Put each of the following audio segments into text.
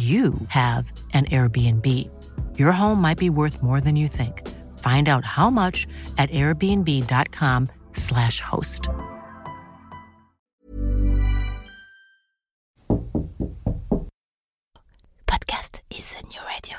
you have an Airbnb. Your home might be worth more than you think. Find out how much at airbnb.com/slash host. Podcast is a new radio.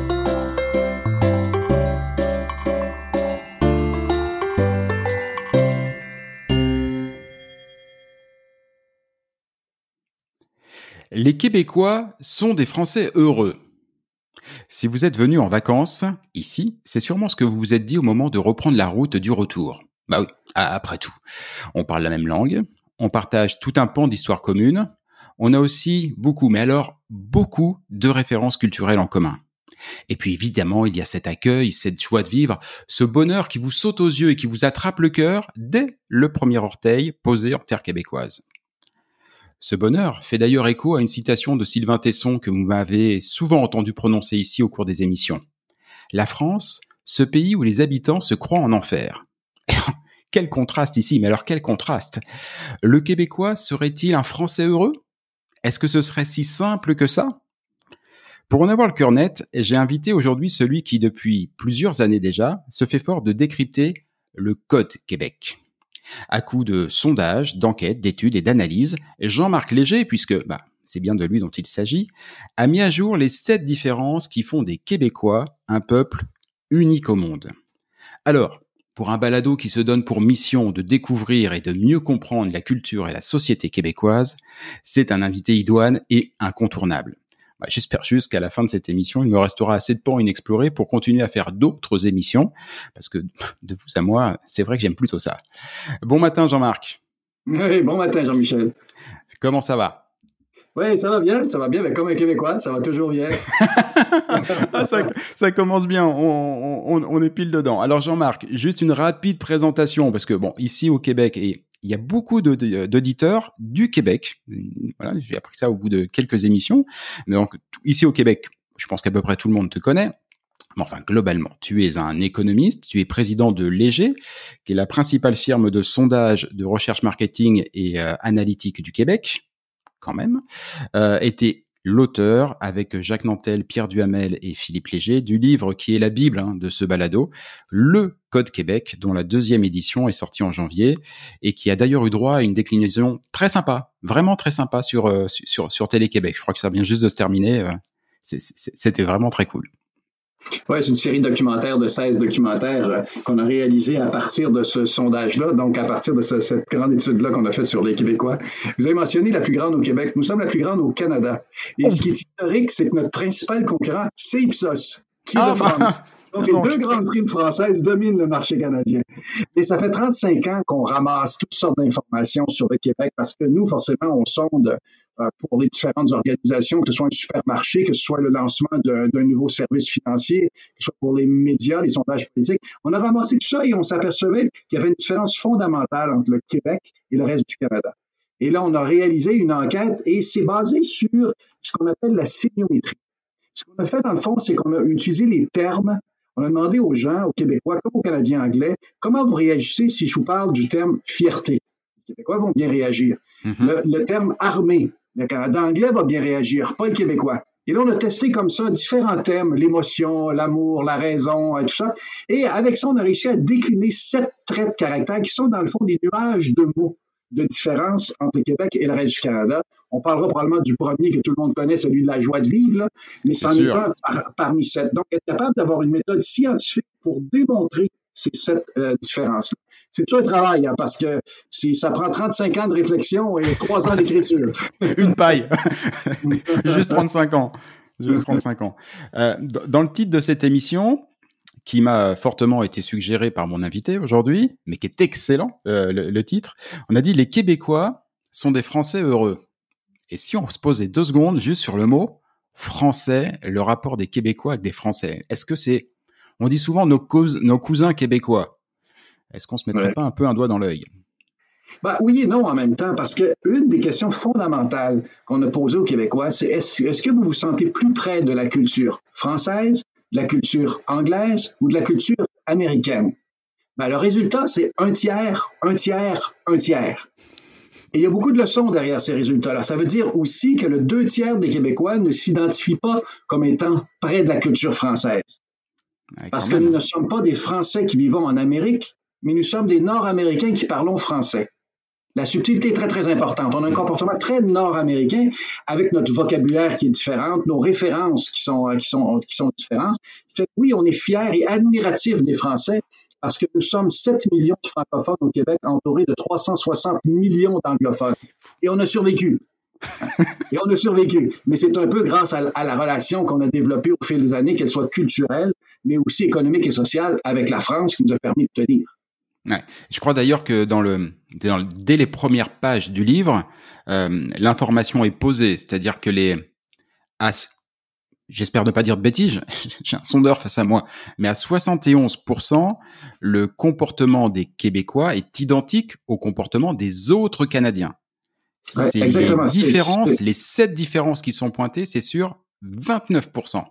Les Québécois sont des Français heureux. Si vous êtes venu en vacances, ici, c'est sûrement ce que vous vous êtes dit au moment de reprendre la route du retour. Bah oui, après tout. On parle la même langue, on partage tout un pan d'histoire commune, on a aussi beaucoup, mais alors beaucoup de références culturelles en commun. Et puis évidemment, il y a cet accueil, cette joie de vivre, ce bonheur qui vous saute aux yeux et qui vous attrape le cœur dès le premier orteil posé en terre québécoise. Ce bonheur fait d'ailleurs écho à une citation de Sylvain Tesson que vous m'avez souvent entendu prononcer ici au cours des émissions. La France, ce pays où les habitants se croient en enfer. quel contraste ici, mais alors quel contraste Le Québécois serait-il un Français heureux? Est-ce que ce serait si simple que ça? Pour en avoir le cœur net, j'ai invité aujourd'hui celui qui, depuis plusieurs années déjà, se fait fort de décrypter le Code Québec. À coup de sondages, d'enquêtes, d'études et d'analyses, Jean-Marc Léger, puisque bah, c'est bien de lui dont il s'agit, a mis à jour les sept différences qui font des Québécois un peuple unique au monde. Alors, pour un balado qui se donne pour mission de découvrir et de mieux comprendre la culture et la société québécoise, c'est un invité idoine et incontournable. Bah, j'espère juste qu'à la fin de cette émission, il me restera assez de pans inexplorés pour continuer à faire d'autres émissions, parce que de vous à moi, c'est vrai que j'aime plutôt ça. Bon matin Jean-Marc. Oui, bon matin Jean-Michel. Comment ça va? Oui, ça va bien, ça va bien, mais comme un Québécois, ça va toujours bien. Ah, ça, commence bien, on, est pile dedans. Alors Jean-Marc, juste une rapide présentation, parce que bon, ici au Québec, et il y a beaucoup d'auditeurs du Québec. Voilà, j'ai appris ça au bout de quelques émissions. Donc ici au Québec, je pense qu'à peu près tout le monde te connaît. Mais enfin, globalement, tu es un économiste, tu es président de Léger, qui est la principale firme de sondage, de recherche marketing et euh, analytique du Québec quand même, euh, était l'auteur, avec Jacques Nantel, Pierre Duhamel et Philippe Léger, du livre qui est la Bible hein, de ce balado, Le Code Québec, dont la deuxième édition est sortie en janvier, et qui a d'ailleurs eu droit à une déclinaison très sympa, vraiment très sympa sur, euh, sur, sur Télé-Québec. Je crois que ça vient juste de se terminer. Euh, c'était vraiment très cool. Oui, c'est une série de documentaires, de 16 documentaires euh, qu'on a réalisés à partir de ce sondage-là, donc à partir de cette grande étude-là qu'on a faite sur les Québécois. Vous avez mentionné la plus grande au Québec. Nous sommes la plus grande au Canada. Et ce qui est historique, c'est que notre principal concurrent, c'est Ipsos, qui est de ah, France. Donc, les deux grandes primes françaises dominent le marché canadien. Et ça fait 35 ans qu'on ramasse toutes sortes d'informations sur le Québec parce que nous, forcément, on sonde pour les différentes organisations, que ce soit un supermarché, que ce soit le lancement d'un nouveau service financier, que ce soit pour les médias, les sondages politiques. On a ramassé tout ça et on s'apercevait qu'il y avait une différence fondamentale entre le Québec et le reste du Canada. Et là, on a réalisé une enquête et c'est basé sur ce qu'on appelle la sémiométrie. Ce qu'on a fait, dans le fond, c'est qu'on a utilisé les termes on a demandé aux gens, aux Québécois, comme aux Canadiens anglais, comment vous réagissez si je vous parle du terme fierté. Les Québécois vont bien réagir. Mm-hmm. le, terme armée, le Canada anglais va bien réagir, pas le Québécois. Et là, on a testé comme ça différents thèmes, l'émotion, l'amour, la raison, tout ça. Et avec ça, on a réussi à décliner sept traits de caractère qui sont dans le fond des nuages de mots de différence entre le Québec et le reste du Canada. On parlera probablement du premier que tout le monde connaît, celui de la joie de vivre, là, mais c'en est, un parmi sept. Donc, être capable d'avoir une méthode scientifique pour démontrer ces sept euh, différences-là. C'est tout un travail, hein, parce que ça prend 35 ans de réflexion et 3 ans d'écriture. une paille. Juste 35 ans. Juste 35 ans. Euh, dans le titre de cette émission, qui m'a fortement été suggéré par mon invité aujourd'hui, mais qui est excellent, euh, le, titre. On a dit les Québécois sont des Français heureux. Et si on se posait deux secondes juste sur le mot français, le rapport des Québécois avec des Français, est-ce que c'est, on dit souvent nos cousins québécois. Est-ce qu'on se mettrait pas un peu un doigt dans l'œil? Bah, oui et non en même temps, parce que une des questions fondamentales qu'on a posées aux Québécois, c'est est-ce est que vous vous sentez plus près de la culture française de la culture anglaise ou de la culture américaine? Ben, le résultat, c'est un tiers, un tiers, un tiers. Et il y a beaucoup de leçons derrière ces résultats-là. Ça veut dire aussi que le deux tiers des Québécois ne s'identifient pas comme étant près de la culture française. Parce que nous ne sommes pas des Français qui vivons en Amérique, mais nous sommes des Nord-Américains qui parlons français. La subtilité est très, très importante. On a un comportement très nord-américain avec notre vocabulaire qui est différent, nos références qui sont, qui sont, qui sont différentes. oui, on est fiers et admiratifs des Français parce que nous sommes 7 millions de francophones au Québec, entourés de 360 millions d'anglophones. Et on a survécu. et on a survécu. Mais c'est un peu grâce à la relation qu'on a développée au fil des années, qu'elle soit culturelle, mais aussi économique et sociale avec la France qui nous a permis de tenir. Ouais. Je crois d'ailleurs que dans le, dès les premières pages du livre, euh, l'information est posée, c'est-à-dire que les, j'espère ne pas dire de bêtises, j'ai un sondeur face à moi, mais à 71%, le comportement des Québécois est identique au comportement des autres Canadiens. c'est les différences, les sept différences qui sont pointées, c'est sur 29%.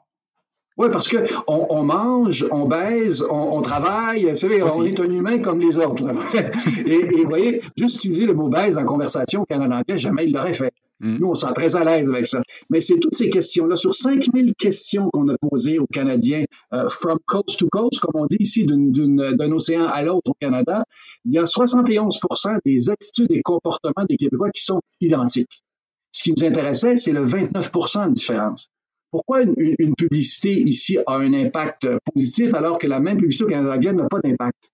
Oui, parce que on, mange, on baise, on, travaille, vous savez, on est un humain comme les autres. et, vous voyez, juste utiliser le mot baise en conversation au Canada anglais, jamais il l'aurait fait. Mm. Nous, on se sent très à l'aise avec ça. Mais c'est toutes ces questions-là. Sur 5000 questions qu'on a posées aux Canadiens, euh, from coast to coast, comme on dit ici, d'un océan à l'autre au Canada, il y a 71% des attitudes et comportements des Québécois qui sont identiques. Ce qui nous intéressait, c'est le 29 de différence. Pourquoi une, publicité ici a un impact positif alors que la même publicité au Canada n'a pas d'impact?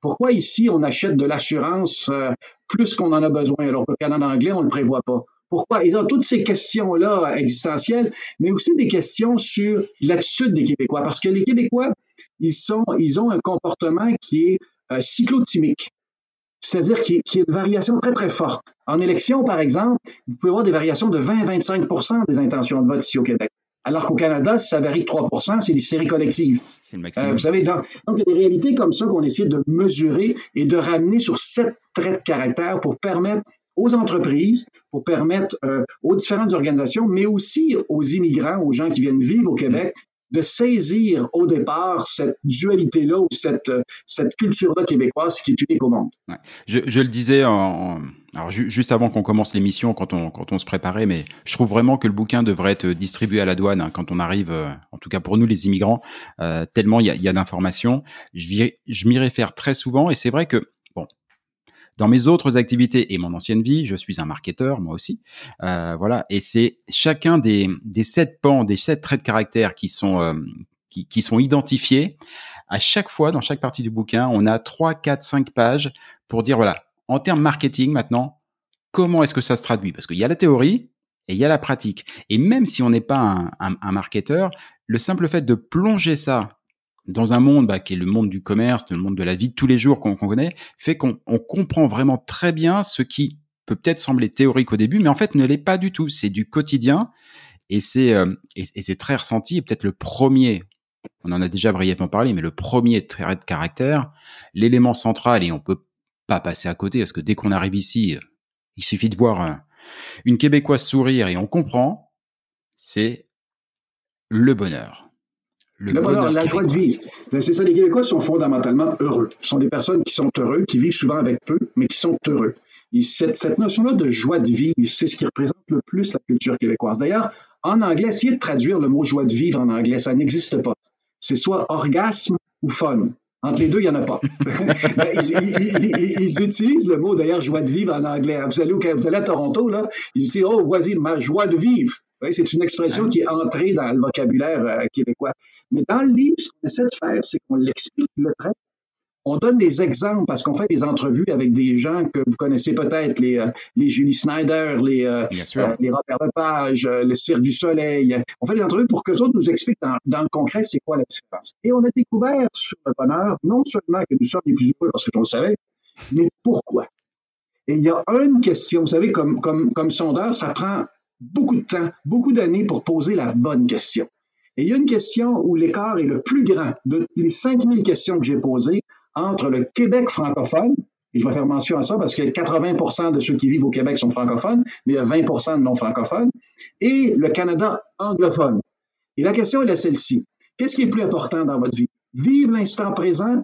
Pourquoi ici on achète de l'assurance euh, plus qu'on en a besoin alors qu'au Canada anglais on ne le prévoit pas? Pourquoi? Ils ont toutes ces questions-là existentielles, mais aussi des questions sur l'attitude des Québécois. Parce que les Québécois, ils, sont, ils ont un comportement qui est euh, cyclotimique. C'est-à-dire qu'il y a une variation très, très forte. En élection, par exemple, vous pouvez avoir des variations de 20 à 25% des intentions de vote ici au Québec. Alors qu'au Canada, ça varie de 3 c'est des séries collectives. C'est le euh, vous savez, donc, il y a des réalités comme ça qu'on essaie de mesurer et de ramener sur sept traits de caractère pour permettre aux entreprises, pour permettre euh, aux différentes organisations, mais aussi aux immigrants, aux gens qui viennent vivre au Québec, de saisir au départ cette dualité-là ou cette, cette culture-là québécoise qui est unique au monde. Ouais. Je, je, le disais en, alors juste avant qu'on commence l'émission, quand on, quand on se préparait, mais je trouve vraiment que le bouquin devrait être distribué à la douane hein, quand on arrive, euh, en tout cas pour nous les immigrants, euh, tellement il y a, y a d'informations. Je, je m'y réfère très souvent et c'est vrai que dans mes autres activités et mon ancienne vie, je suis un marketeur, moi aussi. Euh, voilà, et c'est chacun des, des sept pans, des sept traits de caractère qui sont euh, qui, qui, sont identifiés. À chaque fois, dans chaque partie du bouquin, on a trois, quatre, cinq pages pour dire voilà, en termes marketing maintenant, comment est-ce que ça se traduit? Parce qu'il y a la théorie et il y a la pratique. Et même si on n'est pas un, un, un marketeur, le simple fait de plonger ça dans un monde bah, qui est le monde du commerce, le monde de la vie de tous les jours qu'on connaît, fait qu'on comprend vraiment très bien ce qui peut peut-être sembler théorique au début, mais en fait ne l'est pas du tout. C'est du quotidien et c'est euh, et, c'est très ressenti. Et peut-être le premier, on en a déjà brièvement parlé, mais le premier trait de caractère, l'élément central et on peut pas passer à côté parce que dès qu'on arrive ici, il suffit de voir une québécoise sourire et on comprend, c'est le bonheur. Le, bonheur, la joie de vivre. C'est ça, les Québécois sont fondamentalement heureux. Ce sont des personnes qui sont heureuses, qui vivent souvent avec peu, mais qui sont heureux. Et cette, cette notion-là de joie de vivre, c'est ce qui représente le plus la culture québécoise. D'ailleurs, en anglais, essayez de traduire le mot joie de vivre en anglais, ça n'existe pas. C'est soit orgasme ou fun. Entre les deux, il n'y en a pas. ils, utilisent le mot, d'ailleurs, joie de vivre en anglais. Vous allez, vous allez à Toronto, là, ils disent, oh, voici ma joie de vivre. C'est une expression qui est entrée dans le vocabulaire euh, québécois. Mais dans le livre, ce qu'on essaie de faire, c'est qu'on l'explique le trait. On donne des exemples parce qu'on fait des entrevues avec des gens que vous connaissez peut-être, les, euh, les Julie Snyder, les, euh, les Robert Lepage, le Cirque du Soleil. On fait des entrevues pour que les autres nous expliquent dans, dans le concret c'est quoi la différence. Et on a découvert sur le bonheur, non seulement que nous sommes les plus heureux parce que je le savais, mais pourquoi. Et il y a une question, vous savez, comme, comme, comme sondeur, ça prend beaucoup de temps, beaucoup d'années pour poser la bonne question. Et il y a une question où l'écart est le plus grand de les 5000 questions que j'ai posées entre le Québec francophone, et je vais faire mention à ça parce que 80% de ceux qui vivent au Québec sont francophones, mais il y a 20% de non francophones, et le Canada anglophone. Et la question est celle-ci. Qu'est-ce qui est plus important dans votre vie? Vivre l'instant présent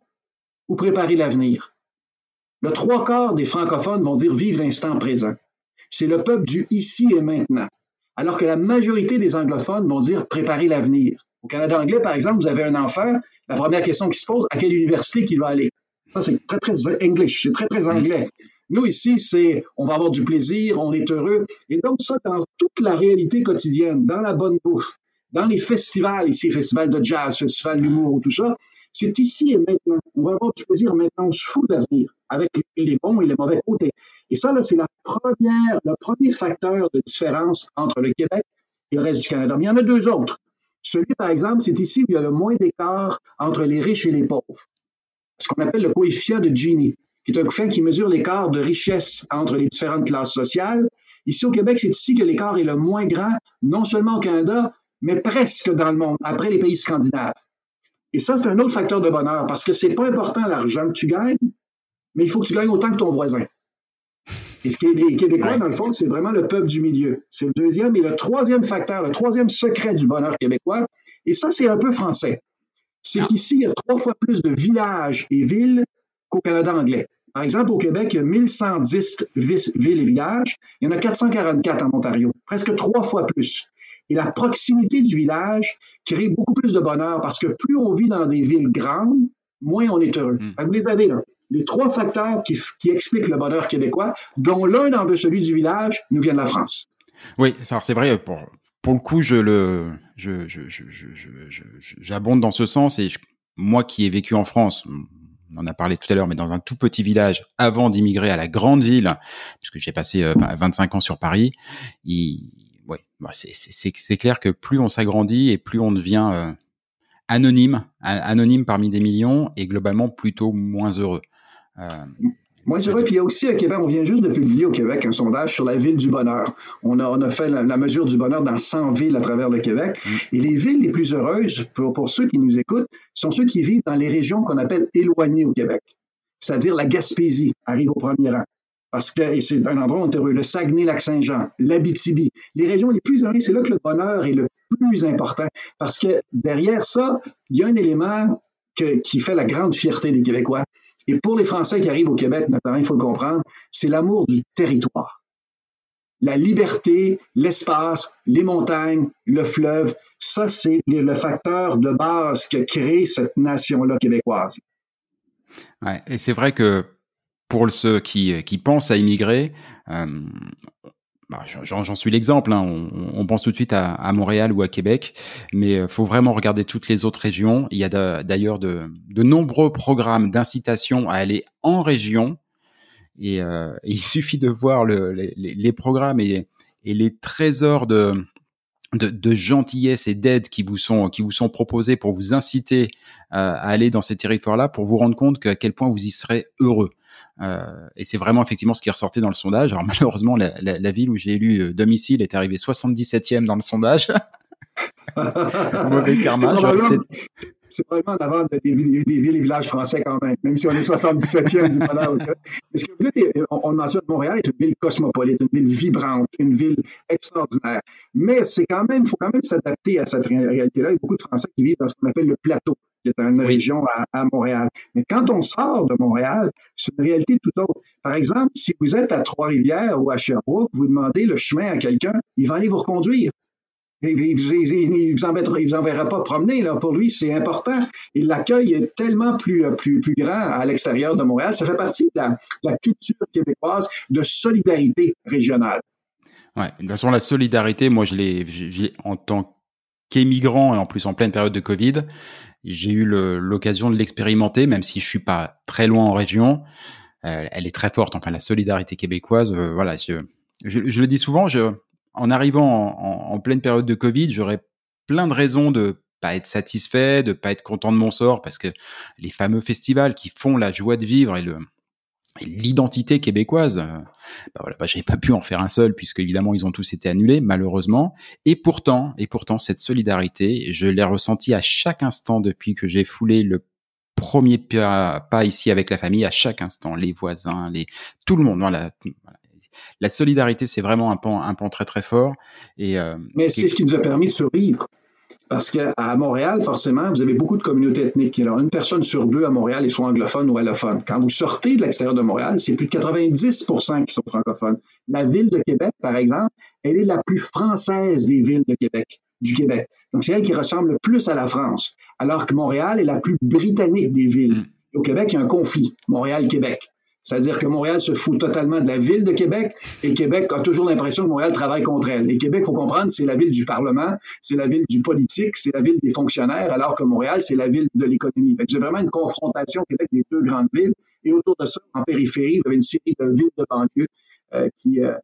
ou préparer l'avenir? Le trois quarts des francophones vont dire vivre l'instant présent c'est le peuple du ici et maintenant. Alors que la majorité des anglophones vont dire préparer l'avenir. Au Canada anglais, par exemple, vous avez un enfant, la première question qui se pose, à quelle université qu'il va aller? Ça, c'est très, très English, c'est très, très anglais. Nous, ici, c'est on va avoir du plaisir, on est heureux. Et donc, ça, dans toute la réalité quotidienne, dans la bonne bouffe, dans les festivals, ici, festivals de jazz, festivals d'humour, tout ça, c'est ici et maintenant. On va avoir du plaisir maintenant, on se fout d'avenir avec les bons et les mauvais côtés. Et ça, là, c'est la première, le premier facteur de différence entre le Québec et le reste du Canada. Mais il y en a deux autres. Celui, par exemple, c'est ici où il y a le moins d'écart entre les riches et les pauvres. Ce qu'on appelle le coefficient de Gini, qui est un coefficient qui mesure l'écart de richesse entre les différentes classes sociales. Ici au Québec, c'est ici que l'écart est le moins grand, non seulement au Canada, mais presque dans le monde, après les pays scandinaves. Et ça, c'est un autre facteur de bonheur parce que c'est pas important l'argent que tu gagnes, mais il faut que tu gagnes autant que ton voisin. Et les Québécois, dans le fond, c'est vraiment le peuple du milieu. C'est le deuxième et le troisième facteur, le troisième secret du bonheur québécois. Et ça, c'est un peu français. C'est ah. qu'ici, il y a trois fois plus de villages et villes qu'au Canada anglais. Par exemple, au Québec, il y a 1110 villes et villages. Il y en a 444 en Ontario, presque trois fois plus. Et la proximité du village crée beaucoup plus de bonheur parce que plus on vit dans des villes grandes, moins on est heureux. Hmm. Vous les avez là. Les trois facteurs qui, expliquent le bonheur québécois, dont l'un dans de celui du village, nous vient de la France. Oui, c'est vrai. Pour, le coup, j'abonde dans ce sens et moi qui ai vécu en France, on en a parlé tout à l'heure, mais dans un tout petit village avant d'immigrer à la grande ville, puisque j'ai passé 25 euh, ans sur Paris, bah, c'est clair que plus on s'agrandit et plus on devient euh, anonyme, anonyme parmi des millions et globalement plutôt moins heureux. Euh, moins heureux. Puis il y a aussi à Québec, on vient juste de publier au Québec un sondage sur la ville du bonheur. On a, on a fait la, mesure du bonheur dans 100 villes à travers le Québec. Mm. Et les villes les plus heureuses, pour, pour ceux qui nous écoutent, sont ceux qui vivent dans les régions qu'on appelle éloignées au Québec. C'est-à-dire la Gaspésie arrive au premier rang parce que c'est un endroit où on est heureux. Le Saguenay-Lac-Saint-Jean, l'Abitibi, les régions les plus heureuses, c'est là que le bonheur est le plus important. Parce que derrière ça, il y a un élément qui fait la grande fierté des Québécois. Et pour les Français qui arrivent au Québec, notamment, il faut le comprendre, c'est l'amour du territoire. La liberté, l'espace, les montagnes, le fleuve, ça, c'est le facteur de base qui a créé cette nation-là québécoise. Ouais, et c'est vrai que pour ceux qui, qui pensent à immigrer, euh, bah, j'en suis l'exemple. Hein. On, pense tout de suite à, Montréal ou à Québec, mais il euh, faut vraiment regarder toutes les autres régions. Il y a d'ailleurs de, nombreux programmes d'incitation à aller en région, et, euh, il suffit de voir le, les, programmes et, les trésors de, gentillesse et d'aide qui vous sont qui vous sont proposés pour vous inciter à aller dans ces territoires-là, pour vous rendre compte à quel point vous y serez heureux. Euh, et c'est vraiment effectivement ce qui ressortait dans le sondage. Alors malheureusement, la, la, la ville où j'ai élu euh, domicile est arrivée 77e dans le sondage. Mauvais karma. C'est vraiment d'avant des, des, villes et villages français quand même, même si on est 77e du bonheur. Parce que on, on mentionne Montréal est une ville cosmopolite, une ville vibrante, une ville extraordinaire. Mais c'est quand même, il faut quand même s'adapter à cette réalité-là. Il y a beaucoup de Français qui vivent dans ce qu'on appelle le plateau qui est une région à, Montréal. Mais quand on sort de Montréal, c'est une réalité tout autre. Par exemple, si vous êtes à Trois-Rivières ou à Sherbrooke, vous demandez le chemin à quelqu'un, il va aller vous reconduire. Il ne vous, vous enverra pas promener. Là. Pour lui, c'est important. Et l'accueil est tellement plus, plus, plus grand à l'extérieur de Montréal. Ça fait partie de la, culture québécoise de solidarité régionale. Ouais, de toute façon, la solidarité, moi, je l'ai, en tant qu'émigrant et en plus en pleine période de Covid, j'ai eu l'occasion de l'expérimenter, même si je suis pas très loin en région. Euh, elle est très forte. Enfin, la solidarité québécoise, euh, voilà. Je, le dis souvent. Je, en arrivant en, en, pleine période de Covid, j'aurais plein de raisons de pas être satisfait, de pas être content de mon sort, parce que les fameux festivals qui font la joie de vivre et le l'identité québécoise. Bah voilà, bah, j'avais pas pu en faire un seul puisque évidemment ils ont tous été annulés malheureusement. Et pourtant, et pourtant cette solidarité, je l'ai ressentie à chaque instant depuis que j'ai foulé le premier pas, ici avec la famille, à chaque instant, les voisins, les tout le monde. Voilà, la solidarité, c'est vraiment un pan, un pan très très fort. Et euh, mais c'est ce qui nous a permis de survivre. Parce qu'à Montréal, forcément, vous avez beaucoup de communautés ethniques. Alors, une personne sur deux à Montréal est soit anglophone ou allophone. Quand vous sortez de l'extérieur de Montréal, c'est plus de 90% qui sont francophones. La ville de Québec, par exemple, elle est la plus française des villes de Québec, du Québec. Donc, c'est elle qui ressemble le plus à la France. Alors que Montréal est la plus britannique des villes. Mm. Au Québec, il y a un conflit. Montréal-Québec. C'est-à-dire que Montréal se fout totalement de la ville de Québec et Québec a toujours l'impression que Montréal travaille contre elle. Et Québec, faut comprendre, c'est la ville du Parlement, c'est la ville du politique, c'est la ville des fonctionnaires, alors que Montréal, c'est la ville de l'économie. C'est vraiment une confrontation Québec des deux grandes villes. Et autour de ça, en périphérie, vous avez une série de villes de banlieue euh, qui, euh,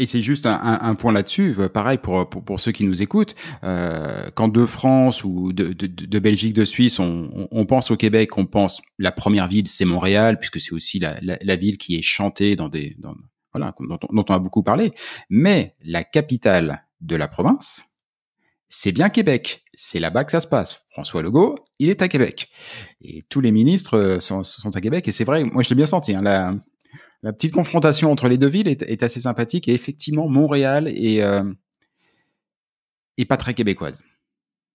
Et c'est juste un, point là-dessus, euh, pareil pour, pour, pour, ceux qui nous écoutent, euh, quand de France ou de, de, Belgique, de Suisse, on, pense au Québec, on pense la première ville, c'est Montréal, puisque c'est aussi la, la, ville qui est chantée dans des, dans, voilà, dont, on a beaucoup parlé. Mais la capitale de la province, c'est bien Québec. C'est là-bas que ça se passe. François Legault, il est à Québec. Et tous les ministres euh, sont, à Québec. Et c'est vrai, moi je l'ai bien senti. Hein, la petite confrontation entre les deux villes est, assez sympathique et effectivement Montréal est, euh, est pas très québécoise.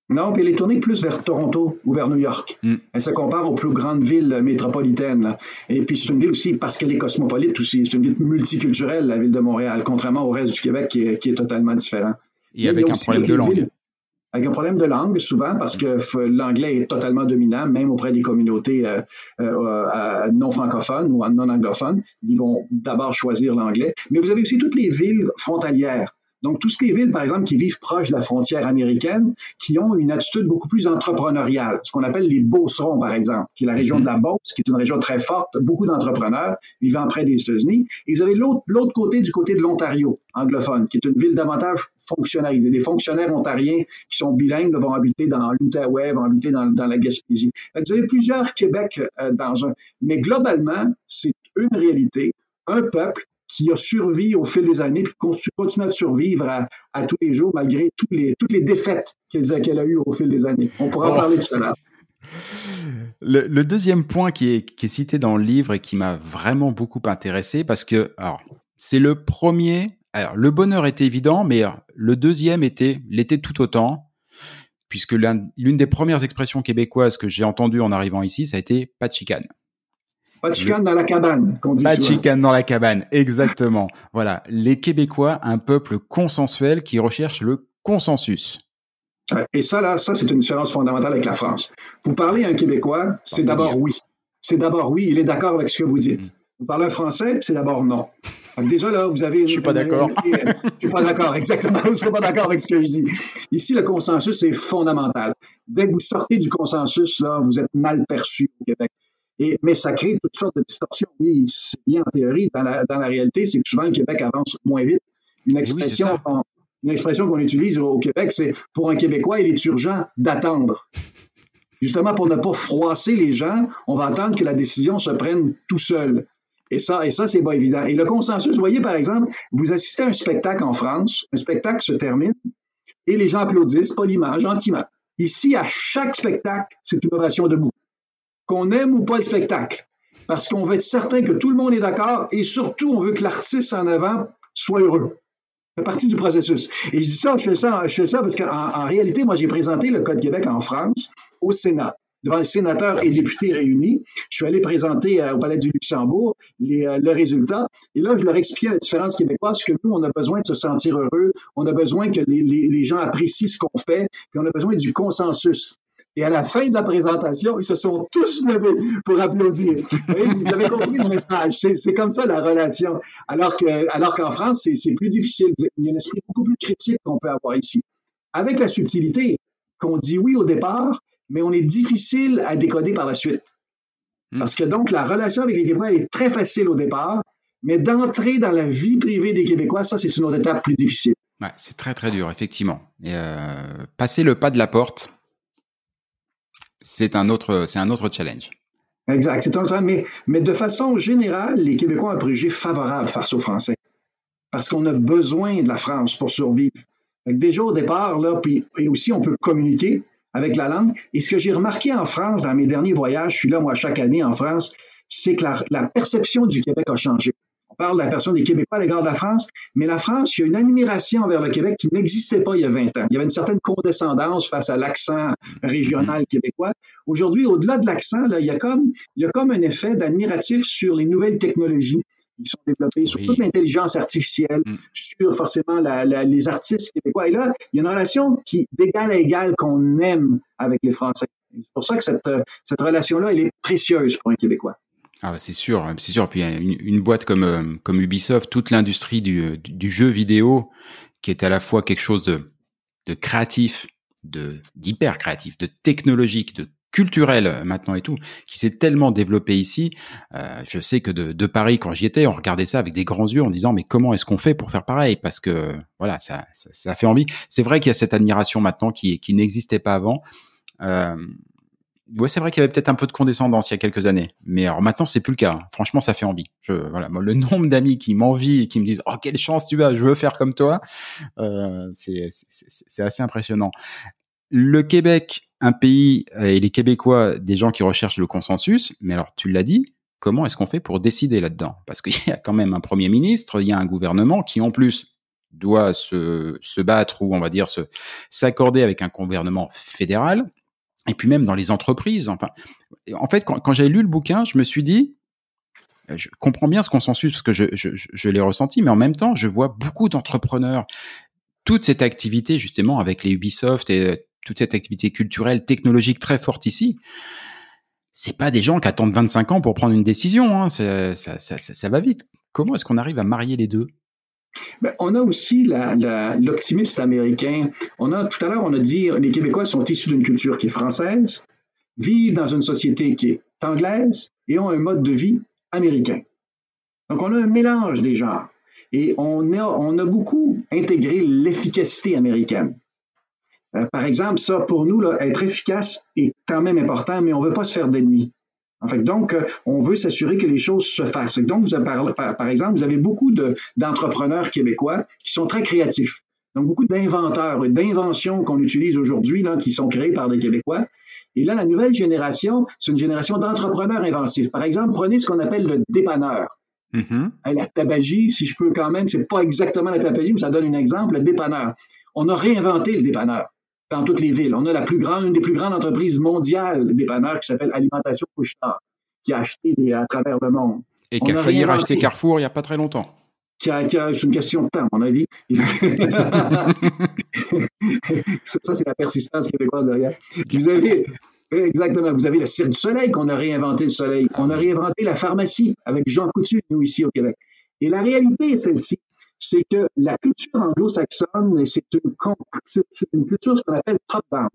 Non, puis elle est tournée plus vers Toronto ou vers New York. Mm. Elle se compare aux plus grandes villes métropolitaines. Et puis c'est une ville aussi, parce qu'elle est cosmopolite aussi, c'est une ville multiculturelle, la ville de Montréal, contrairement au reste du Québec qui est, qui est totalement différent. Et avec un problème de langue. Avec un problème de langue, souvent, parce que l'anglais est totalement dominant, même auprès des communautés euh, euh, non francophones ou non anglophones. Ils vont d'abord choisir l'anglais. Mais vous avez aussi toutes les villes frontalières donc, toutes les villes, par exemple, qui vivent proche de la frontière américaine, qui ont une attitude beaucoup plus entrepreneuriale, ce qu'on appelle les Beaucerons, par exemple, qui est la région de la mhm. Beauce, qui est une région très forte, beaucoup d'entrepreneurs vivant près des États-Unis. Et vous avez l'autre côté, du côté de l'Ontario, anglophone, qui est une ville davantage fonctionnalisée. Des fonctionnaires ontariens qui sont bilingues vont habiter dans l'Outaouais, vont habiter dans, la Gaspésie. Vous avez plusieurs Québec euh, dans un... Mais globalement, c'est une réalité, un peuple qui a survécu au fil des années, puis continue à survivre à, tous les jours malgré toutes les, toutes les défaites qu'elle a eues au fil des années. On pourra en parler tout à l'heure. Le, deuxième point qui est, qui est, cité dans le livre et qui m'a vraiment beaucoup intéressé, parce que c'est le premier. Alors le bonheur était évident, mais le deuxième était l'était tout autant, puisque l'une des premières expressions québécoises que j'ai entendues en arrivant ici, ça a été pas de chicane. Pas de chicane dans la cabane, qu'on dit Pas de chicane dans la cabane, exactement. voilà, les Québécois, un peuple consensuel qui recherche le consensus. Et ça, là, ça, c'est une différence fondamentale avec la France. Vous parlez à un Québécois, c'est d'abord oui. C'est d'abord oui, il est d'accord avec ce que vous dites. Vous parlez un français, c'est d'abord non. déjà, là, vous avez... je suis pas d'accord. je suis pas d'accord, exactement. Je suis pas d'accord avec ce que je dis. Ici, le consensus est fondamental. Dès que vous sortez du consensus, là, vous êtes mal perçu au Québec mais ça crée toutes sortes de distorsions. Oui, c'est bien en théorie. Dans la, dans la réalité, c'est que souvent le Québec avance moins vite. Une expression, une expression qu'on utilise au Québec, c'est pour un Québécois, il est urgent d'attendre. Justement, pour ne pas froisser les gens, on va attendre que la décision se prenne tout seul. Et ça, et ça, c'est pas évident. Et le consensus, vous voyez, par exemple, vous assistez à un spectacle en France, un spectacle se termine, et les gens applaudissent poliment, gentiment. Ici, à chaque spectacle, c'est une ovation debout qu'on aime ou pas le spectacle. Parce qu'on veut être certain que tout le monde est d'accord et surtout, on veut que l'artiste en avant soit heureux. Fait partie du processus. Et je dis ça, je fais ça, je fais ça parce qu'en réalité, moi, j'ai présenté le Code Québec en France au Sénat devant les sénateurs et députés réunis. Je suis allé présenter euh, au Palais du Luxembourg euh, le résultat. Et là, je leur expliquais la différence québécoise, que nous, on a besoin de se sentir heureux, on a besoin que les gens apprécient ce qu'on fait, puis on a besoin du consensus. Et à la fin de la présentation, ils se sont tous levés pour applaudir. Ils avaient compris le message. C'est comme ça la relation. Alors que, alors qu'en France, c'est plus difficile. Il y a un esprit beaucoup plus critique qu'on peut avoir ici. Avec la subtilité, qu'on dit oui au départ, mais on est difficile à décoder par la suite. Hmm. Parce que donc, la relation avec les Québécois est très facile au départ, mais d'entrer dans la vie privée des Québécois, ça, c'est une autre étape plus difficile. Ouais, c'est très, très dur, effectivement. Et euh, passer le pas de la porte, c'est un autre, challenge. Exact. C'est un mais, mais de façon générale, les Québécois ont un préjugé favorable face aux Français. Parce qu'on a besoin de la France pour survivre. déjà au départ, puis, et aussi on peut communiquer avec la langue. Et ce que j'ai remarqué en France, dans mes derniers voyages, je suis là moi chaque année en France, c'est que la perception du Québec a changé. On parle de la personne des Québécois à l'égard de la France, mais la France, il y a une admiration envers le Québec qui n'existait pas il y a 20 ans. Il y avait une certaine condescendance face à l'accent régional mm-hmm. québécois. Aujourd'hui, au-delà de l'accent, il y a comme, il y a comme un effet d'admiratif sur les nouvelles technologies qui sont développées, sur toute l'intelligence artificielle, mm. sur forcément les artistes québécois. Et là, il y a une relation qui, d'égal à égal, qu'on aime avec les Français. C'est pour ça que cette, cette relation-là, elle est précieuse pour un Québécois. Ah bah c'est sûr, c'est sûr. Puis une, une boîte comme euh, comme Ubisoft, toute l'industrie du, du jeu vidéo, qui est à la fois quelque chose de de créatif, de d'hyper créatif, de technologique, de culturel euh, maintenant et tout, qui s'est tellement développé ici. Euh, je sais que de, de Paris, quand j'y étais, on regardait ça avec des grands yeux en disant mais comment est-ce qu'on fait pour faire pareil? Parce que voilà, ça, ça, ça fait envie. C'est vrai qu'il y a cette admiration maintenant qui, qui n'existait pas avant. Euh, ouais, c'est vrai qu'il y avait peut-être un peu de condescendance il y a quelques années, mais alors maintenant c'est plus le cas. Franchement, ça fait envie. Voilà, le nombre d'amis qui m'envient et qui me disent "Oh quelle chance tu as, je veux faire comme toi", euh, c'est assez impressionnant. Le Québec, un pays euh, et les Québécois, des gens qui recherchent le consensus. Mais alors, tu l'as dit, comment est-ce qu'on fait pour décider là-dedans? Parce qu'il y a quand même un premier ministre, il y a un gouvernement qui en plus doit se, se battre ou on va dire s'accorder avec un gouvernement fédéral. Et puis même dans les entreprises. Enfin, en fait, quand, j'ai lu le bouquin, je me suis dit, je comprends bien ce consensus parce que je, je, je l'ai ressenti, mais en même temps, je vois beaucoup d'entrepreneurs, toute cette activité justement avec les Ubisoft et euh, toute cette activité culturelle, technologique très forte ici. C'est pas des gens qui attendent 25 ans pour prendre une décision. Hein. Ça, ça, ça, ça, va vite. Comment est-ce qu'on arrive à marier les deux? Ben, on a aussi l'optimisme américain. On a tout à l'heure, on a dit les Québécois sont issus d'une culture qui est française, vivent dans une société qui est anglaise et ont un mode de vie américain. Donc, on a un mélange des genres. Et on a, beaucoup intégré l'efficacité américaine. Euh, par exemple, ça, pour nous, être efficace est quand même important, mais on ne veut pas se faire d'ennemis. En fait, donc, euh, on veut s'assurer que les choses se fassent. Donc, vous avez, par, par, exemple, vous avez beaucoup d'entrepreneurs québécois qui sont très créatifs. Donc, beaucoup d'inventeurs et d'inventions qu'on utilise aujourd'hui, qui sont créées par des Québécois. Et là, la nouvelle génération, c'est une génération d'entrepreneurs inventifs. Par exemple, prenez ce qu'on appelle le dépanneur. Mm-hmm. La tabagie, si je peux quand même, c'est pas exactement la tabagie, mais ça donne un exemple, le dépanneur. On a réinventé le dépanneur dans toutes les villes. On a la plus grande, une des plus grandes entreprises mondiales de dépanneurs qui s'appelle Alimentation Couchetard, qui a acheté des, à travers le monde. Et qui a, failli racheter Carrefour il n'y a pas très longtemps. Qui a, qui a c'est une question de temps, à mon avis. ça, c'est la persistance québécoise derrière. Vous avez, Exactement. Vous avez le Cirque du Soleil qu'on a réinventé le soleil. On a réinventé la pharmacie avec Jean Coutu, nous, ici au Québec. Et la réalité est celle-ci. C'est que la culture anglo-saxonne, c'est une, une, culture, ce qu'on appelle top-down.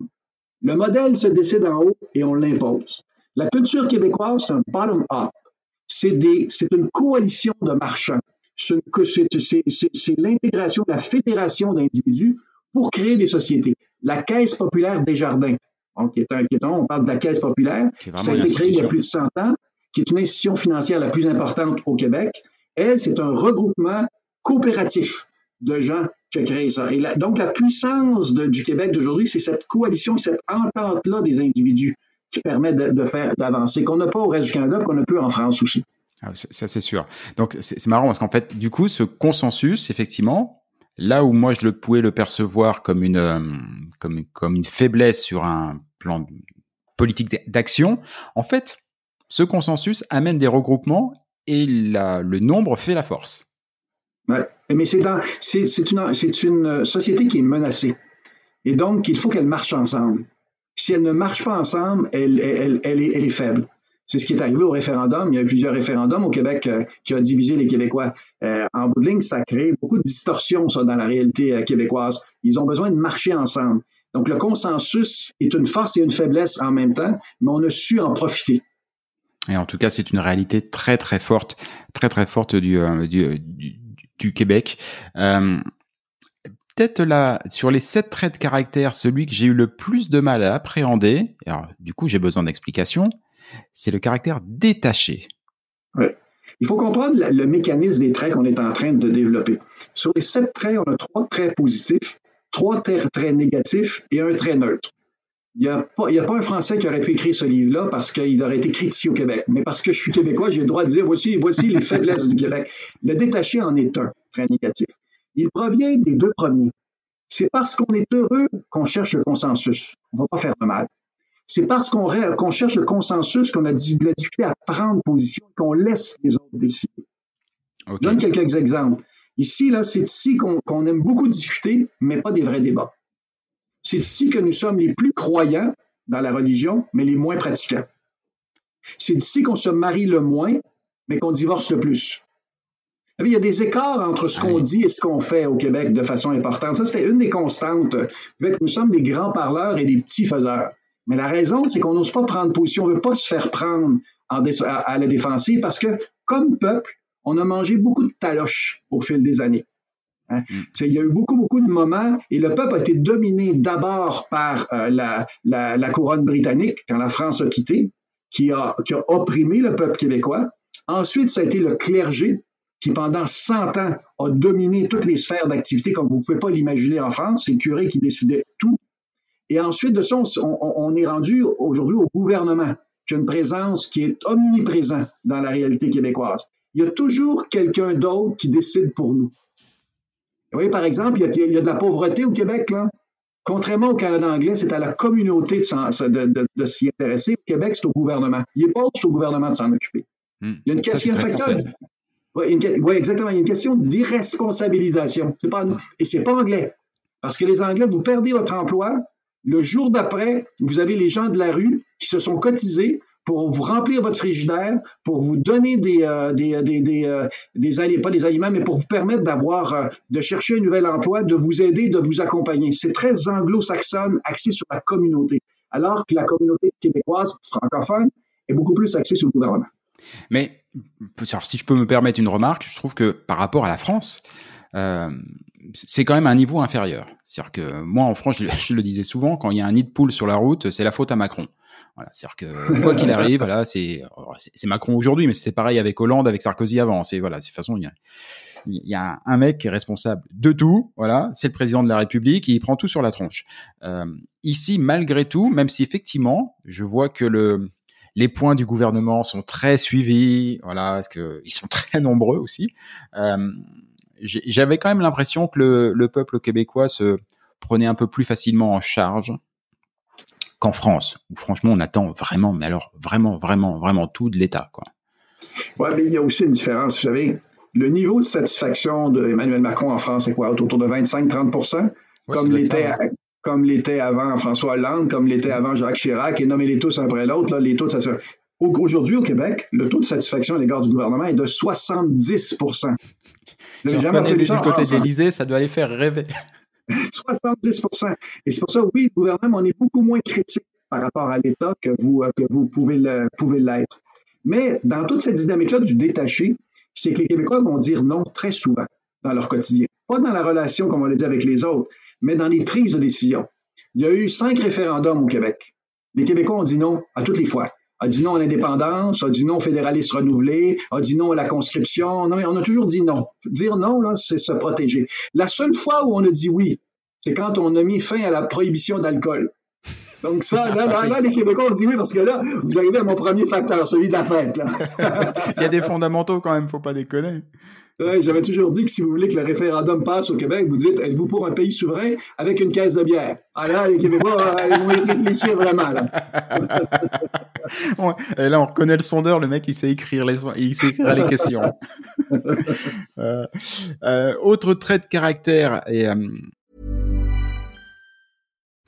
Le modèle se décide en haut et on l'impose. La culture québécoise, c'est un bottom-up. C'est une coalition de marchands. C'est l'intégration, la fédération d'individus pour créer des sociétés. La Caisse populaire des jardins, qui est un, on parle de la Caisse populaire, qui a été créée il y a plus de 100 ans, qui est une institution financière la plus importante au Québec. Elle, c'est un regroupement coopératif de gens qui a ça. Et donc, la puissance du Québec d'aujourd'hui, c'est cette coalition, cette entente-là des individus qui permet de, faire d'avancer, qu'on n'a pas au reste du Canada, qu'on a peu en France aussi. Ah, ça, c'est sûr. Donc, c'est marrant parce qu'en fait, du coup, ce consensus, effectivement, Là où moi je le pouvais le percevoir comme une euh, comme une faiblesse sur un plan politique d'action, en fait, ce consensus amène des regroupements et le nombre fait la force. Mais c'est une, une société qui est menacée. Et donc, il faut qu'elle marche ensemble. Si elle ne marche pas ensemble, elle, est, faible. C'est ce qui est arrivé au référendum. Il y a eu plusieurs référendums au Québec euh, qui ont divisé les Québécois. Euh, en bout de ligne, ça crée beaucoup de distorsions dans la réalité euh, québécoise. Ils ont besoin de marcher ensemble. Donc, le consensus est une force et une faiblesse en même temps, mais on a su en profiter. Et en tout cas, c'est une réalité très très forte, très très forte du, Québec. Peut-être là, sur les sept traits de caractère, celui que j'ai eu le plus de mal à appréhender, du coup j'ai besoin d'explications, c'est le caractère détaché. Il faut comprendre le mécanisme des traits qu'on est en train de développer. Sur les sept traits, on a trois traits positifs, trois traits, négatifs et un trait neutre. Il n'y a, pas, a pas un Français qui aurait pu écrire ce livre-là parce qu'il aurait été écrit ici au Québec. Mais parce que je suis québécois, j'ai le droit de dire voici, voici les faiblesses du Québec. Le détaché en est un, trait négatif. Il provient des deux premiers. C'est parce qu'on est heureux qu'on cherche le consensus. On ne va pas faire de mal. C'est parce qu'on cherche le consensus qu'on a de la difficulté à prendre position, qu'on laisse les autres décider. Je donne quelques exemples. Ici, là, c'est ici qu'on aime beaucoup discuter, mais pas des vrais débats. C'est ici que nous sommes les plus croyants dans la religion, mais les moins pratiquants. C'est ici qu'on se marie le moins, mais qu'on divorce le plus. Il y a des écarts entre ce qu'on dit et ce qu'on fait au Québec de façon importante. Ça, c'était une des constantes. Nous sommes des grands parleurs et des petits faiseurs. Mais la raison, c'est qu'on n'ose pas prendre position, on ne veut pas se faire prendre à, la défensive parce que, comme peuple, on a mangé beaucoup de taloches au fil des années. Hein. Mm. Il y a eu beaucoup, beaucoup de moments et le peuple a été dominé d'abord par euh, la, couronne britannique quand la France a quitté, qui a, qui a opprimé le peuple québécois. Ensuite, ça a été le clergé qui, pendant 100 ans, a dominé toutes les sphères d'activité comme vous ne pouvez pas l'imaginer en France. C'est le curé qui décidait tout. Et ensuite de ça, on, est rendu aujourd'hui au gouvernement, qui a une présence qui est omniprésente dans la réalité québécoise. Il y a toujours quelqu'un d'autre qui décide pour nous. Vous voyez, par exemple, il y, a, il y, a, de la pauvreté au Québec, là. Contrairement au Canada anglais, c'est à la communauté de, de, de, de s'y intéresser. Au Québec, c'est au gouvernement. Il n'est pas au gouvernement de s'en occuper. Hmm. Il y a une question facteur. Oui, ouais, exactement. Il y a une question d'irresponsabilisation. C'est pas, et c'est pas anglais. Parce que les Anglais, vous perdez votre emploi. Le jour d'après, vous avez les gens de la rue qui se sont cotisés pour vous remplir votre frigidaire, pour vous donner des, euh, euh, des, pas des aliments, mais pour vous permettre d'avoir, euh, de chercher un nouvel emploi, de vous aider, de vous accompagner. C'est très anglo-saxonne, axé sur la communauté, alors que la communauté québécoise francophone est beaucoup plus axée sur le gouvernement. Mais si je peux me permettre une remarque, je trouve que par rapport à la France, euh, c'est quand même un niveau inférieur. C'est-à-dire que moi, en France, je, le disais souvent, quand il y a un nid de poule sur la route, c'est la faute à Macron. Voilà, c'est-à-dire que quoi qu'il arrive, voilà, c'est c'est Macron aujourd'hui, mais c'est pareil avec Hollande, avec Sarkozy avant. C'est voilà, de toute façon, il y a, il y a un mec qui est responsable de tout. Voilà, c'est le président de la République, et il prend tout sur la tronche. Euh, ici, malgré tout, même si effectivement, je vois que le les points du gouvernement sont très suivis, voilà, parce que ils sont très nombreux aussi. Euh, J'avais quand même l'impression que le, le, peuple québécois se prenait un peu plus facilement en charge qu'en France, où franchement on attend vraiment, mais alors vraiment, vraiment, vraiment tout de l'État, quoi. Ouais, mais il y a aussi une différence. Vous savez, le niveau de satisfaction d'Emmanuel Macron en France, c'est quoi, autour de 25-30 ouais, comme l'était comme l'était avant François Hollande, comme l'était avant Jacques Chirac, et nommez-les tous un après l'autre, les taux de satisfaction. Aujourd'hui, au Québec, le taux de satisfaction à l'égard du gouvernement est de 70 Vous n'avez jamais entendu ça du côté de l'Élysée, ça doit les faire rêver. 70% Et c'est pour ça, oui, le gouvernement, on est beaucoup moins critique par rapport à l'État que vous, vous pouvez l'être. Mais dans toute cette dynamique-là du détaché, c'est que les Québécois vont dire non très souvent dans leur quotidien. Pas dans la relation, comme on l'a dit, avec les autres, mais dans les prises de décision. Il y a eu cinq référendums au Québec. Les Québécois ont dit non à toutes les fois. A dit non à l'indépendance, a dit non au fédéralisme renouvelé, a dit non à la conscription. Non, on a toujours dit non. Dire non, là, c'est se protéger. La seule fois où on a dit oui, c'est quand on a mis fin à la prohibition d'alcool. Donc ça, là, là, là, les Québécois ont dit oui parce que là, vous arrivez à mon premier facteur, celui de la fête. Là. Il y a des fondamentaux quand même, faut pas déconner. Ouais, J'avais toujours dit que si vous voulez que le référendum passe au Québec, vous dites êtes-vous pour un pays souverain avec une caisse de bière? Ah là, les Québécois, ils vont y réfléchir vraiment. Là. ouais, et là, on reconnaît le sondeur, le mec, il sait écrire les, il sait écrire les questions. euh, euh, autre trait de caractère et euh,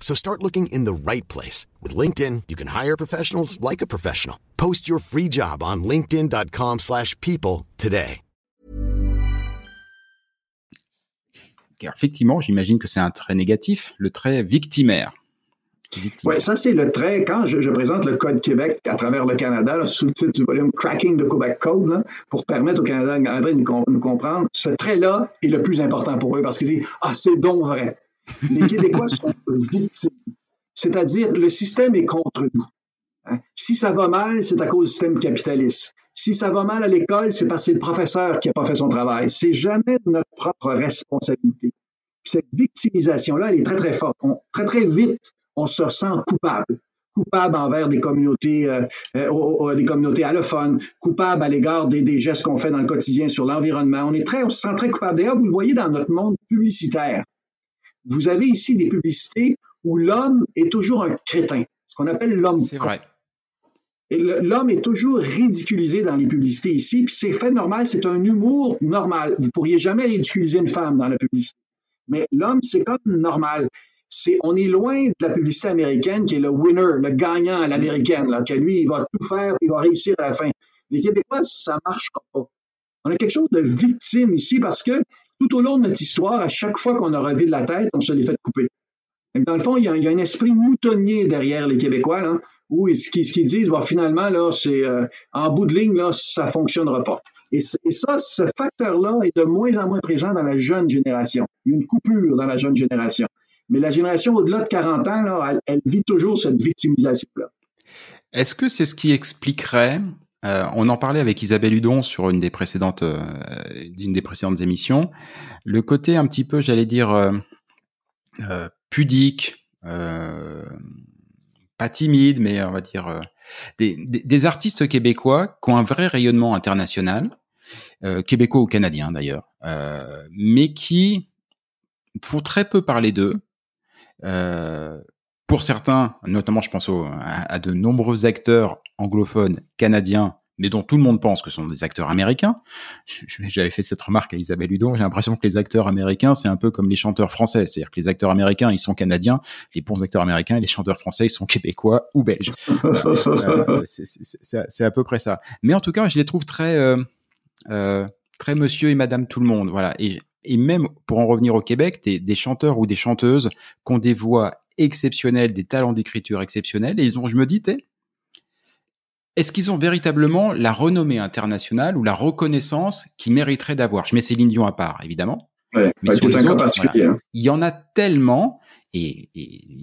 So start looking in the right place. With LinkedIn, you can hire professionals like a professional. Post your free job on linkedin.com slash people today. Effectivement, j'imagine que c'est un trait négatif, le trait victimaire. Oui, ça c'est le trait. Quand je, je, présente le Code Québec à travers le Canada, là, sous le titre du volume Cracking the Quebec Code, là, pour permettre au Canada de nous, nous comprendre, ce trait-là est le plus important pour eux parce qu'ils disent Ah, c'est donc vrai. Les Québécois sont victimes. C'est-à-dire, le système est contre nous. Hein? Si ça va mal, c'est à cause du système capitaliste. Si ça va mal à l'école, c'est parce que le professeur qui n'a pas fait son travail. C'est jamais notre propre responsabilité. Cette victimisation-là, elle est très, très forte. On, très, très vite, on se sent coupable. Coupable envers des communautés, euh, euh, des communautés allophones, coupable à l'égard des, des, gestes qu'on fait dans le quotidien sur l'environnement. On est très, on se sent très coupable. D'ailleurs, vous le voyez dans notre monde publicitaire. Vous avez ici des publicités où l'homme est toujours un crétin, ce qu'on appelle l'homme. C'est vrai. L'homme est toujours ridiculisé dans les publicités ici, puis c'est fait normal, c'est un humour normal. Vous pourriez jamais ridiculiser une femme dans la publicité. Mais l'homme, c'est comme normal. c'est, on est loin de la publicité américaine qui est le winner, le gagnant à l'américaine, que lui, il va tout faire, il va réussir à la fin. Les Québécois, ça marche pas. On a quelque chose de victime ici parce que tout au long de notre histoire, à chaque fois qu'on a relevé de la tête, on se l'est fait couper. dans le fond, il y, a, un esprit moutonnier derrière les Québécois, où ce disent, finalement, là, c'est euh, en bout de ligne, ça fonctionnera pas. Et, ça, ce facteur-là est de moins en moins présent dans la jeune génération. Il y a une coupure dans la jeune génération. Mais la génération au-delà de 40 ans, elle, vit toujours cette victimisation-là. Est-ce que c'est ce qui expliquerait euh, on en parlait avec Isabelle Hudon sur une des précédentes, euh, une des précédentes émissions. Le côté un petit peu, j'allais dire, euh, pudique, pas timide, mais on va dire des, artistes québécois qui ont un vrai rayonnement international, québécois ou canadiens d'ailleurs, mais qui font très peu parler d'eux. pour certains, notamment je pense à, de nombreux acteurs anglophones canadiens, mais dont tout le monde pense que ce sont des acteurs américains. J'avais fait cette remarque à Isabelle Hudon. J'ai l'impression que les acteurs américains, c'est un peu comme les chanteurs français. C'est-à-dire que les acteurs américains, ils sont canadiens. Les bons acteurs américains et les chanteurs français, ils sont québécois ou belges. Euh, c'est à peu près ça. Mais en tout cas, je les trouve très, euh, euh, très monsieur et madame tout le monde. Voilà. Et, et même pour en revenir au Québec, des, des chanteurs ou des chanteuses qui ont des voix exceptionnelles, des talents d'écriture exceptionnels. Et ils ont, je me dis, est-ce qu'ils ont véritablement la renommée internationale ou la reconnaissance qu'ils mériteraient d'avoir? Je mets Céline Dion à part, évidemment. mais sur les autres, hein. il y en a tellement, et,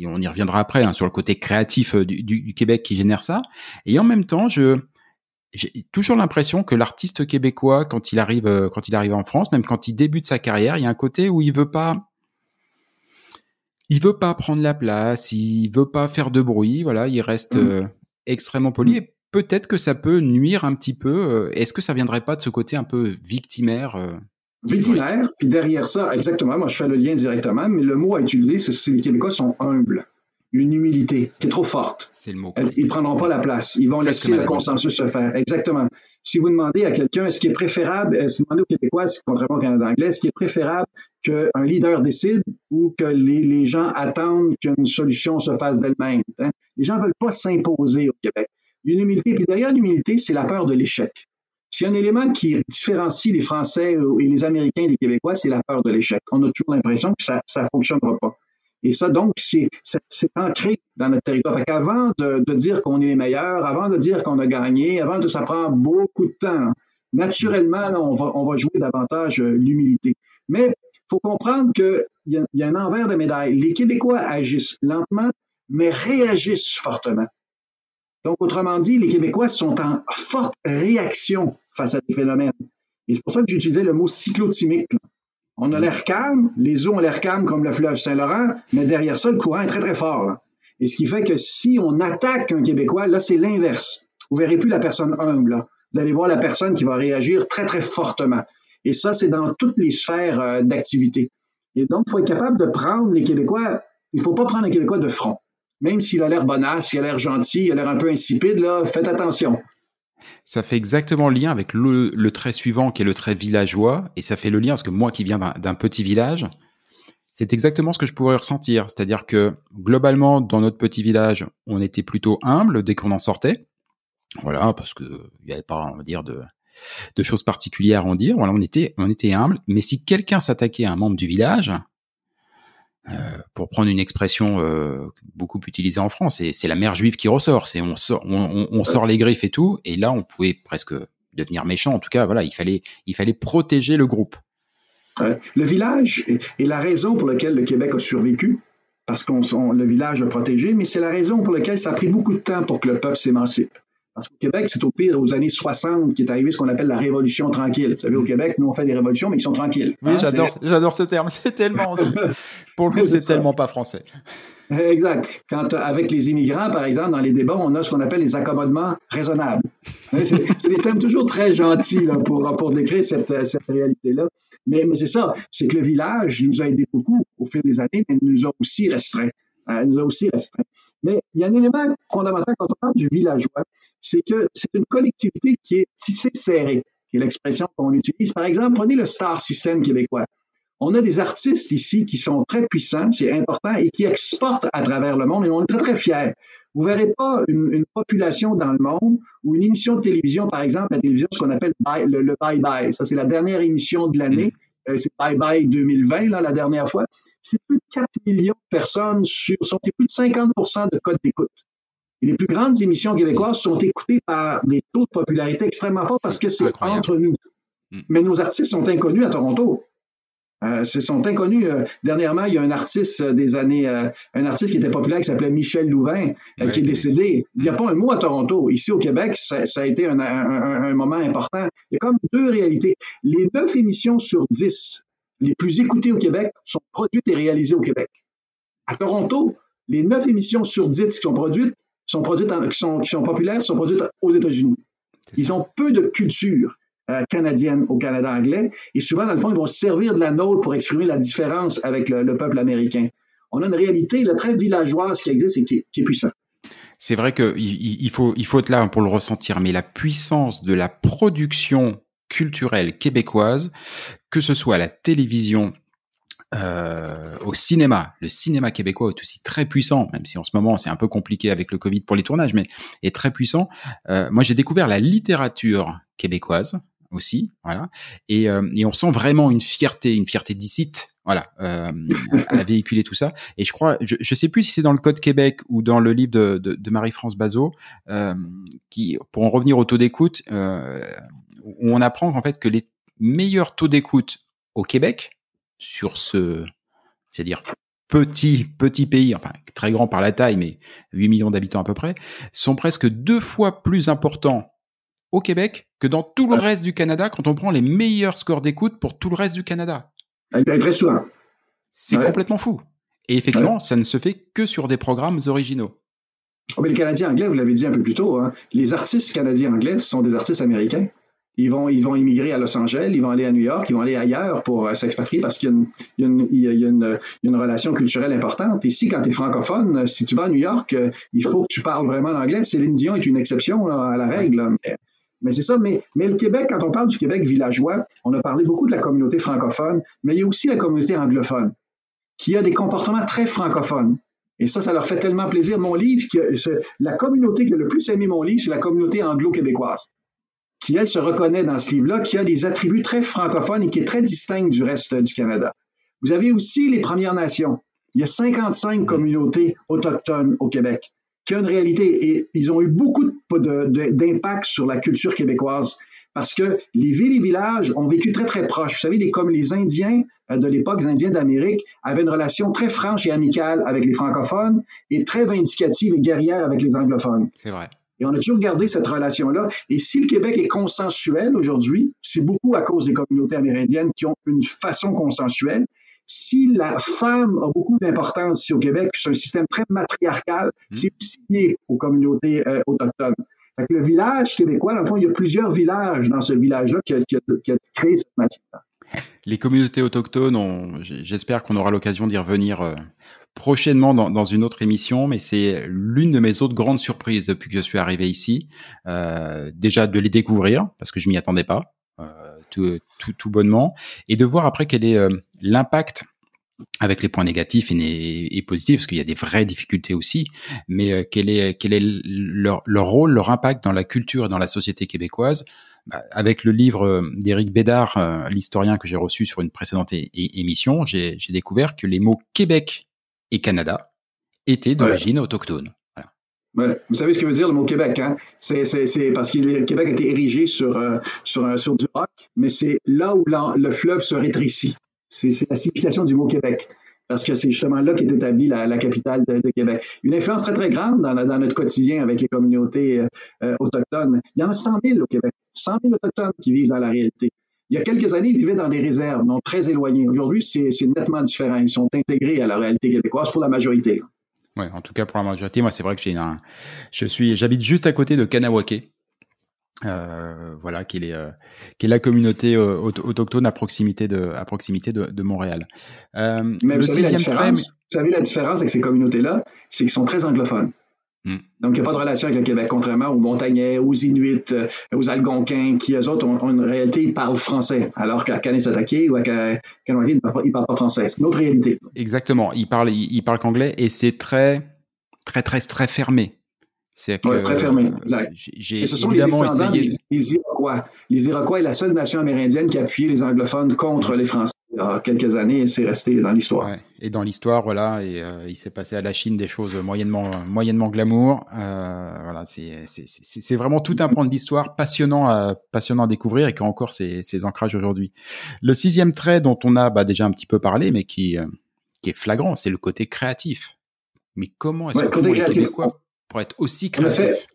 on y reviendra après hein, sur le côté créatif euh, du, Québec qui génère ça. Et en même temps, je j'ai toujours l'impression que l'artiste québécois, quand il arrive, euh, quand il arrive en France, même quand il débute sa carrière, il y a un côté où il veut pas, il veut pas prendre la place, il veut pas faire de bruit, voilà, il reste mmh. euh, extrêmement poli. Mmh peut-être que ça peut nuire un petit peu. Euh, est-ce que ça viendrait pas de ce côté un peu victimaire euh, Victimaire, puis derrière ça, exactement, moi je fais le lien directement, mais le mot à utiliser, c'est que les Québécois sont humbles. Une humilité qui est trop forte. C'est le mot. Ils ne prendront pas la place. Ils vont laisser le consensus se faire. Exactement. Si vous demandez à quelqu'un, est-ce qu'il est préférable, euh, si vous demandez aux Québécois, contrairement au Canada anglais, est-ce qu'il est préférable qu'un leader décide ou que les, gens attendent qu'une solution se fasse d'elle-même? Hein? Les gens ne veulent pas s'imposer au Québec une humilité. Puis derrière l'humilité, c'est la peur de l'échec. S'il y a un élément qui différencie les Français et les Américains des Québécois, c'est la peur de l'échec. On a toujours l'impression que ça ne fonctionnera pas. Et ça, donc, c'est ancré dans notre territoire. Fait qu'avant de, dire qu'on est les meilleurs, avant de dire qu'on a gagné, avant de ça prend beaucoup de temps. Naturellement, là, on, va, jouer davantage euh, l'humilité. Mais il faut comprendre qu'il y a un envers de médaille. Les Québécois agissent lentement, mais réagissent fortement. Donc, autrement dit, les Québécois sont en forte réaction face à des phénomènes. Et c'est pour ça que j'utilisais le mot cyclotimique. On a l'air calme, les eaux ont l'air calmes comme le fleuve Saint-Laurent, mais derrière ça, le courant est très, très fort. Et ce qui fait que si on attaque un Québécois, là, c'est l'inverse. Vous verrez plus la personne humble. Vous allez voir la personne qui va réagir très, très fortement. Et ça, c'est dans toutes les sphères euh, d'activité. Et donc, il faut être capable de prendre les Québécois. Il ne faut pas prendre un Québécois de front même s'il a l'air bonasse, s'il a l'air gentil, il a l'air un peu insipide, là, faites attention. Ça fait exactement le lien avec le, trait suivant qui est le trait villageois, et ça fait le lien parce que moi qui viens d'un petit village, c'est exactement ce que je pourrais ressentir. C'est-à-dire que globalement, dans notre petit village, on était plutôt humble dès qu'on en sortait. Voilà, parce que il n'y avait pas, on va dire, de, de choses particulières à en dire. Voilà, on était, on était humble. Mais si quelqu'un s'attaquait à un membre du village, euh, pour prendre une expression euh, beaucoup utilisée en France, c'est la mère juive qui ressort. C'est on sort, on, on, sort les griffes et tout, et là on pouvait presque devenir méchant. En tout cas, voilà, il fallait, il fallait protéger le groupe. Le village est la raison pour laquelle le Québec a survécu, parce qu'on le village a protégé, mais c'est la raison pour laquelle ça a pris beaucoup de temps pour que le peuple s'émancipe. Parce qu'au Québec, c'est au pire aux années 60 qui est arrivé ce qu'on appelle la révolution tranquille. Vous savez, au mm. Québec, nous, on fait des révolutions, mais ils sont tranquilles. Oui, hein, j'adore, j'adore ce terme. C'est tellement, pour le coup, c'est tellement pas français. Exact. Quand, avec les immigrants, par exemple, dans les débats, on a ce qu'on appelle les accommodements raisonnables. Hein, c'est des thèmes toujours très gentils là, pour, pour décrire cette, cette réalité-là. Mais, mais c'est ça, c'est que le village nous a aidé beaucoup au fil des années, mais nous a aussi restreint. Euh, nous a aussi restreint. Mais il y a un élément fondamental quand on parle du villageois, c'est que c'est une collectivité qui est tissée serrée, qui est l'expression qu'on utilise. Par exemple, prenez le star system québécois. On a des artistes ici qui sont très puissants, c'est important, et qui exportent à travers le monde, et on est très, très fiers. Vous verrez pas une, population dans le monde ou une émission de télévision, par exemple, la télévision, ce qu'on appelle le, Bye Bye. Ça, c'est la dernière émission de l'année. Mm. Euh, c'est Bye Bye 2020, là, la dernière fois. C'est plus de 4 millions de personnes sur, sont plus de 50% de code d'écoute. Et les plus grandes émissions québécoises sont écoutées par des taux de popularité extrêmement forts parce que c'est entre nous. Mm. Mais nos artistes sont inconnus à Toronto. Euh, ce sont inconnus. Euh, dernièrement, il y a un artiste des années, euh, un artiste qui était populaire qui s'appelait Michel Louvain, qui est décédé. Il n'y a pas un mot à Toronto. Ici au Québec, ça, a été un, moment important. Il y a comme deux réalités. Les neuf émissions sur dix les plus écoutées au Québec sont produites et réalisées au Québec. À Toronto, les neuf émissions sur dix qui sont produites sont produites qui, sont, qui sont populaires sont produites aux États-Unis. Ils ont peu de culture. Euh, canadienne au Canada anglais. Et souvent, dans le fond, ils vont se servir de la nôtre pour exprimer la différence avec le, peuple américain. On a une réalité là, très villageoise qui existe et qui, est puissante. C'est vrai qu'il il faut, il faut être là pour le ressentir, mais la puissance de la production culturelle québécoise, que ce soit à la télévision, euh, au cinéma. Le cinéma québécois est aussi très puissant, même si en ce moment c'est un peu compliqué avec le Covid pour les tournages, mais est très puissant. Euh, moi, j'ai découvert la littérature québécoise aussi, voilà. Et, euh, et on sent vraiment une fierté, une fierté d'ici, voilà, euh, à, véhiculer tout ça. Et je crois, je, je sais plus si c'est dans le Code Québec ou dans le livre de, Marie-France Bazot, euh, qui, pour en revenir au taux d'écoute, où on apprend en fait que les meilleurs taux d'écoute au Québec sur ce, cest dire petit petit pays, enfin très grand par la taille, mais 8 millions d'habitants à peu près, sont presque deux fois plus importants au Québec que dans tout le reste du Canada quand on prend les meilleurs scores d'écoute pour tout le reste du Canada. Très souvent. C'est complètement fou. Et effectivement, ça ne se fait que sur des programmes originaux. Oh, mais les Canadiens anglais, vous l'avez dit un peu plus tôt, hein, les artistes canadiens anglais sont des artistes américains. Ils vont, ils vont immigrer à Los Angeles, ils vont aller à New York, ils vont aller ailleurs pour s'expatrier parce qu'il y, a une, y a une, relation culturelle importante. Ici, quand tu es francophone, si tu vas à New York, euh, il faut que tu parles vraiment l'anglais. Céline Dion est une exception à la règle. Mais c'est ça. Mais, mais le Québec, quand on parle du Québec villageois, on a parlé beaucoup de la communauté francophone, mais il y a aussi la communauté anglophone, qui a des comportements très francophones. Et ça, ça leur fait tellement plaisir. Mon livre, la communauté qui a le plus aimé mon livre, c'est la communauté anglo-québécoise, qui, elle, se reconnaît dans ce livre-là, qui a des attributs très francophones et qui est très distinct du reste du Canada. Vous avez aussi les Premières Nations. Il y a 55 communautés autochtones au Québec qui a une réalité. Et ils ont eu beaucoup d'impact sur la culture québécoise parce que les villes et villages ont vécu très, très proches. Vous savez, comme les Indiens euh, de l'époque, les Indiens d'Amérique, avaient une relation très franche et amicale avec les francophones et très vindicative et guerrière avec les anglophones. C'est vrai. Et on a toujours gardé cette relation-là. Et si le Québec est consensuel aujourd'hui, c'est beaucoup à cause des communautés amérindiennes qui ont une façon consensuelle si la femme a beaucoup d'importance ici au Québec, c'est un système très matriarcal, hmm. c'est aussi lié aux communautés euh, autochtones. Fait le village québécois, dans le fond, il y a plusieurs villages dans ce village-là qui, a, créé cette matière. Les communautés autochtones, j'espère qu'on aura l'occasion d'y revenir euh, prochainement dans, une autre émission, mais c'est l'une de mes autres grandes surprises depuis que je suis arrivé ici. Euh, déjà de les découvrir, parce que je m'y attendais pas. Tout, tout, tout, bonnement, et de voir après quel est l'impact avec les points négatifs et, positifs, parce qu'il y a des vraies difficultés aussi, mais euh, quel est quel est leur, leur, rôle, leur impact dans la culture et dans la société québécoise bah, Avec le livre euh, d'Éric Bédard, euh, l'historien que j'ai reçu sur une précédente émission, j'ai découvert que les mots Québec et Canada étaient d'origine autochtone. Vous savez ce que veut dire le mot Québec, hein? C'est parce que le Québec a été érigé sur, sur, sur du roc, mais c'est là où le fleuve se rétrécit. C'est la signification du mot Québec parce que c'est justement là qu'est établie la, capitale de, Québec. Une influence très, très grande dans, notre quotidien avec les communautés euh, euh, autochtones. Il y en a 100 000 au Québec, 100 000 autochtones qui vivent dans la réalité. Il y a quelques années, ils vivaient dans des réserves, non très éloignées. Aujourd'hui, c'est nettement différent. Ils sont intégrés à la réalité québécoise pour la majorité. Oui, en tout cas pour la majorité. Moi, c'est vrai que j'ai un, je suis, j'habite juste à côté de Kanawake, euh, voilà, qui est, euh, qui est la communauté euh, autochtone à proximité de, à proximité de, de Montréal. Mais vous savez, la différence, vous savez la différence avec ces communautés-là, c'est qu'ils sont très anglophones. Hmm. Donc, il n'y a pas de relation avec le Québec, contrairement aux Montagnais, aux Inuits, euh, aux Algonquins, qui, eux autres, ont, une réalité, ils parlent français, alors qu'à Kanesatake ou à Kanawaki, ils ne parlent, pas français. C'est une autre réalité. Exactement. Ils parlent, ils, parlent qu'anglais et c'est très, très, très, très fermé. C'est très fermé. J'ai ce sont évidemment les essayé... des, Iroquois. Les Iroquois est la seule nation amérindienne qui a appuyé les anglophones contre les Français il y a quelques années c'est resté dans l'histoire. Et dans l'histoire, voilà, et euh, il s'est passé à la Chine des choses moyennement, moyennement glamour. Euh, voilà, c'est vraiment tout un point de l'histoire passionnant à, passionnant à découvrir et qui a encore ses, ses ancrages aujourd'hui. Le sixième trait dont on a bah, déjà un petit peu parlé, mais qui, euh, qui est flagrant, c'est le côté créatif. Mais comment est-ce que les Québécois pour être aussi créatifs?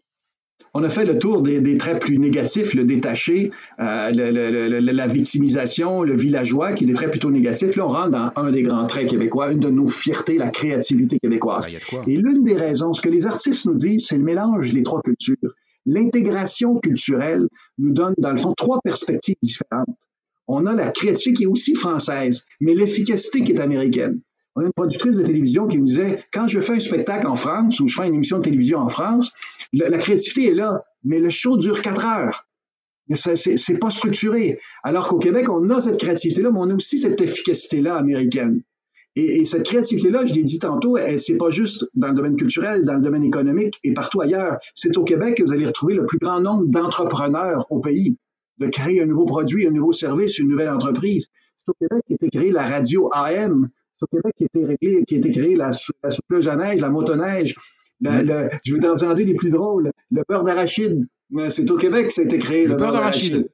On a fait le tour des, traits plus négatifs, le détaché, euh, la victimisation, le villageois, qui est des traits plutôt négatifs. Là, on rentre dans un des grands traits québécois, une de nos fiertés, la créativité québécoise. Ben, Et l'une des raisons, ce que les artistes nous disent, c'est le mélange des trois cultures. L'intégration culturelle nous donne, dans le fond, trois perspectives différentes. On a la créativité qui est aussi française, mais l'efficacité qui est américaine. On a une productrice de télévision qui me disait, quand je fais un spectacle en France ou je fais une émission de télévision en France, la, créativité est là, mais le show dure quatre heures. C'est pas structuré. Alors qu'au Québec, on a cette créativité-là, mais on a aussi cette efficacité-là américaine. Et, cette créativité-là, je l'ai dit tantôt, c'est pas juste dans le domaine culturel, dans le domaine économique et partout ailleurs. C'est au Québec que vous allez retrouver le plus grand nombre d'entrepreneurs au pays, de créer un nouveau produit, un nouveau service, une nouvelle entreprise. C'est au Québec qu'a été créée la radio AM, au Québec qui a été réglé, qui a été créé la, la à neige, la motoneige. Le, je vais t'en dire des plus drôles. Le beurre d'arachide. C'est au Québec que ça a été créé. Le, beurre d'arachide.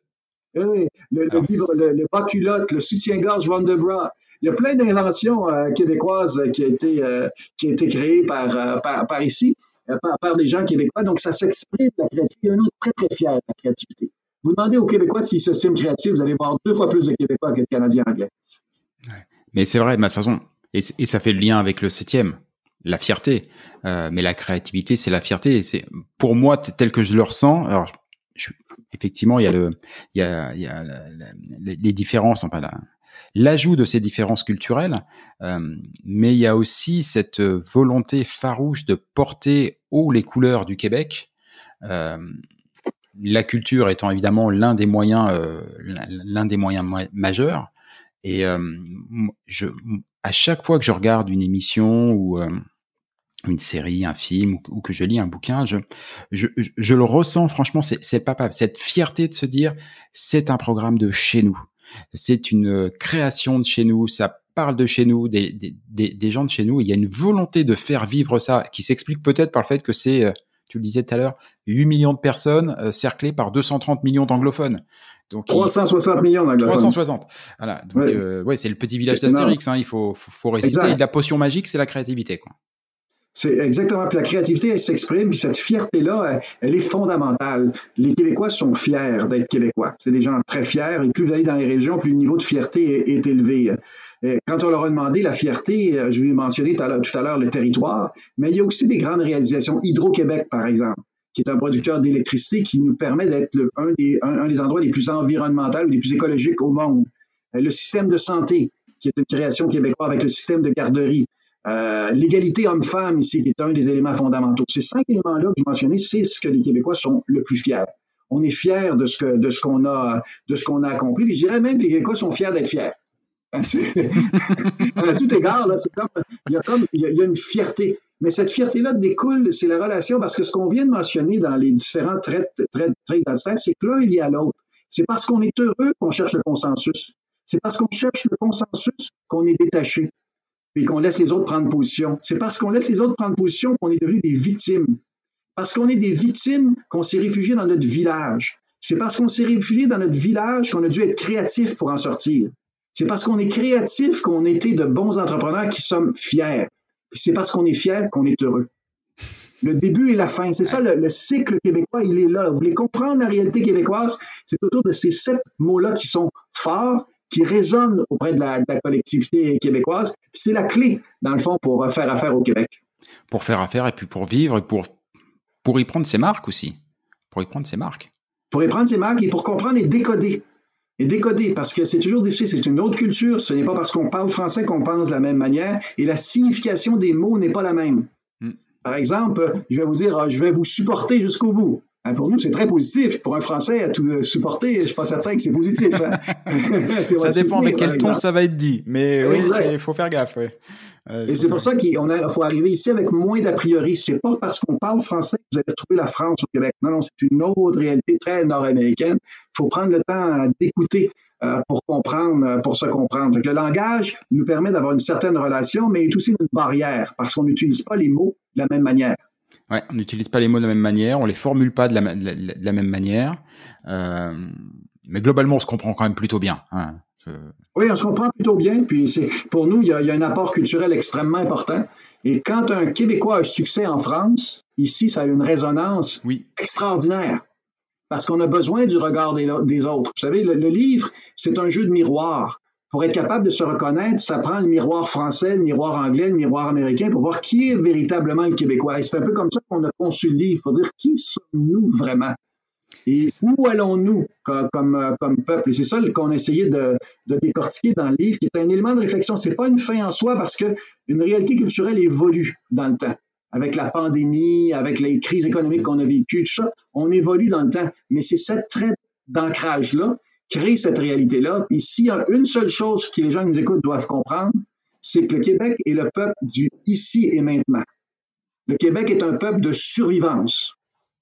Oui, le, le, livre, le, le bas culotte, le soutien-gorge Wonderbra. Il y a plein d'inventions euh, québécoises qui ont été, euh, qui a été créées par, euh, par, par, ici, par, par, des gens québécois. Donc, ça s'exprime, la créativité. Il y a un autre très, très fier de la créativité. Vous demandez aux Québécois s'ils s'estiment créatifs, vous allez voir deux fois plus de Québécois que de Canadiens anglais. Mais c'est vrai, de toute façon, et, ça fait le lien avec le septième, la fierté. Euh, mais la créativité, c'est la fierté. C'est pour moi tel que je le ressens. Alors, effectivement, il y a le, il y a, il y a les différences, enfin l'ajout de ces différences culturelles, euh, mais il y a aussi cette volonté farouche de porter haut les couleurs du Québec. Euh, la culture étant évidemment l'un des moyens, l'un des moyens majeurs, et euh, je, à chaque fois que je regarde une émission ou euh, une série, un film ou, que je lis un bouquin, je, je, je le ressens franchement, c'est pas cette fierté de se dire c'est un programme de chez nous, c'est une création de chez nous, ça parle de chez nous, des, des, des, gens de chez nous, il y a une volonté de faire vivre ça qui s'explique peut-être par le fait que c'est, euh, tu le disais tout à l'heure, 8 millions de personnes cerclées par 230 millions d'anglophones. Donc, 360 millions d'anglophones. 360. Voilà. Donc, ouais, euh, c'est le petit village d'Astérix. Hein, il faut, faut, faut résister. Et la potion magique, c'est la créativité, quoi. C'est exactement. Puis la créativité, elle s'exprime, puis cette fierté-là, elle, est fondamentale. Les Québécois sont fiers d'être Québécois. C'est des gens très fiers. Et plus vous allez dans les régions, plus le niveau de fierté est, élevé. quand on leur a demandé la fierté, euh, je vais mentionner tout à l'heure le territoire, mais il y a aussi des grandes réalisations. Hydro-Québec, par exemple qui est un producteur d'électricité qui nous permet d'être un des, un, des endroits les plus environnementaux ou les plus écologiques au monde. Euh, le système de santé, qui est une création québécoise avec le système de garderie. Euh, l'égalité homme-femme ici, qui est un des éléments fondamentaux. Ces cinq éléments-là que je mentionnais, c'est ce que les Québécois sont le plus fiers. On est fiers de ce que de ce qu'on a de ce qu'on a accompli. je dirais même que les Québécois sont fiers d'être fiers. à tout égard, c'est comme il y a comme il y a une fierté. Mais cette fierté-là découle, c'est la relation, parce que ce qu'on vient de mentionner dans les différents traits, traits, traits c'est que l'un est lié à l'autre. C'est parce qu'on est heureux qu'on cherche le consensus. C'est parce qu'on cherche le consensus qu'on est détaché et qu'on laisse les autres prendre position. C'est parce qu'on laisse les autres prendre position qu'on est devenu des victimes. Parce qu'on est des victimes qu'on s'est réfugié dans notre village. C'est parce qu'on s'est réfugié dans notre village qu'on a dû être créatif pour en sortir. C'est parce qu'on est créatif qu'on était de bons entrepreneurs qui sommes fiers c'est parce qu'on est fier qu'on est heureux. Le début et la fin, c'est ça le, cycle québécois, il est là. Vous voulez comprendre la réalité québécoise, c'est autour de ces sept mots-là qui sont forts, qui résonnent auprès de la, collectivité québécoise. C'est la clé, dans le fond, pour faire affaire au Québec. Pour faire affaire et puis pour vivre et pour, pour y prendre ses marques aussi. Pour y prendre ses marques. Pour y prendre ses marques et pour comprendre et décoder et décoder, parce que c'est toujours difficile, c'est une autre culture, ce n'est pas parce qu'on parle français qu'on pense de la même manière, et la signification des mots n'est pas la même. Hmm. Par exemple, je vais vous dire, ah, je vais vous supporter jusqu'au bout. Hein, pour nous, c'est très positif. Pour un Français, à tout supporter, je ne suis pas certain que c'est positif. Hein. ça dépend avec quel ton ça va être dit. Mais oui, il faut faire gaffe. Euh, Et c'est pour ça qu'il faut arriver ici avec moins d'a priori. C'est pas parce qu'on parle français que vous allez trouver la France au Québec. Non, non, c'est une autre réalité très nord-américaine. Il faut prendre le temps d'écouter euh, pour comprendre, euh, pour se comprendre. Donc, le langage nous permet d'avoir une certaine relation, mais est aussi une barrière parce qu'on n'utilise pas les mots de la même manière. Ouais, on n'utilise pas les mots de la même manière, on les formule pas de la, de la, même manière. Euh, mais globalement, on se comprend quand même plutôt bien. Hein. Oui, on se comprend plutôt bien. Puis c'est pour nous, il y, a, il y, a, un apport culturel extrêmement important. Et quand un Québécois a un succès en France, ici, ça a une résonance oui. extraordinaire. Parce qu'on a besoin du regard des, des autres. Vous savez, le, le livre, c'est un jeu de miroir. Pour être capable de se reconnaître, ça prend le miroir français, le miroir anglais, le miroir américain pour voir qui est véritablement le Québécois. Et c'est un peu comme ça qu'on a conçu le livre, pour dire qui sommes-nous vraiment? Et où allons-nous comme, comme, euh, comme, peuple? Et c'est ça qu'on a essayé de, de, décortiquer dans le livre, qui est un élément de réflexion. C'est pas une fin en soi parce que une réalité culturelle évolue dans le temps. Avec la pandémie, avec les crises économiques qu'on a vécues, tout ça, on évolue dans le temps. Mais c'est cette trait d'ancrage-là crée cette réalité-là. Et s'il y a une seule chose que les gens qui nous écoutent doivent comprendre, c'est que le Québec est le peuple du ici et maintenant. Le Québec est un peuple de survivance.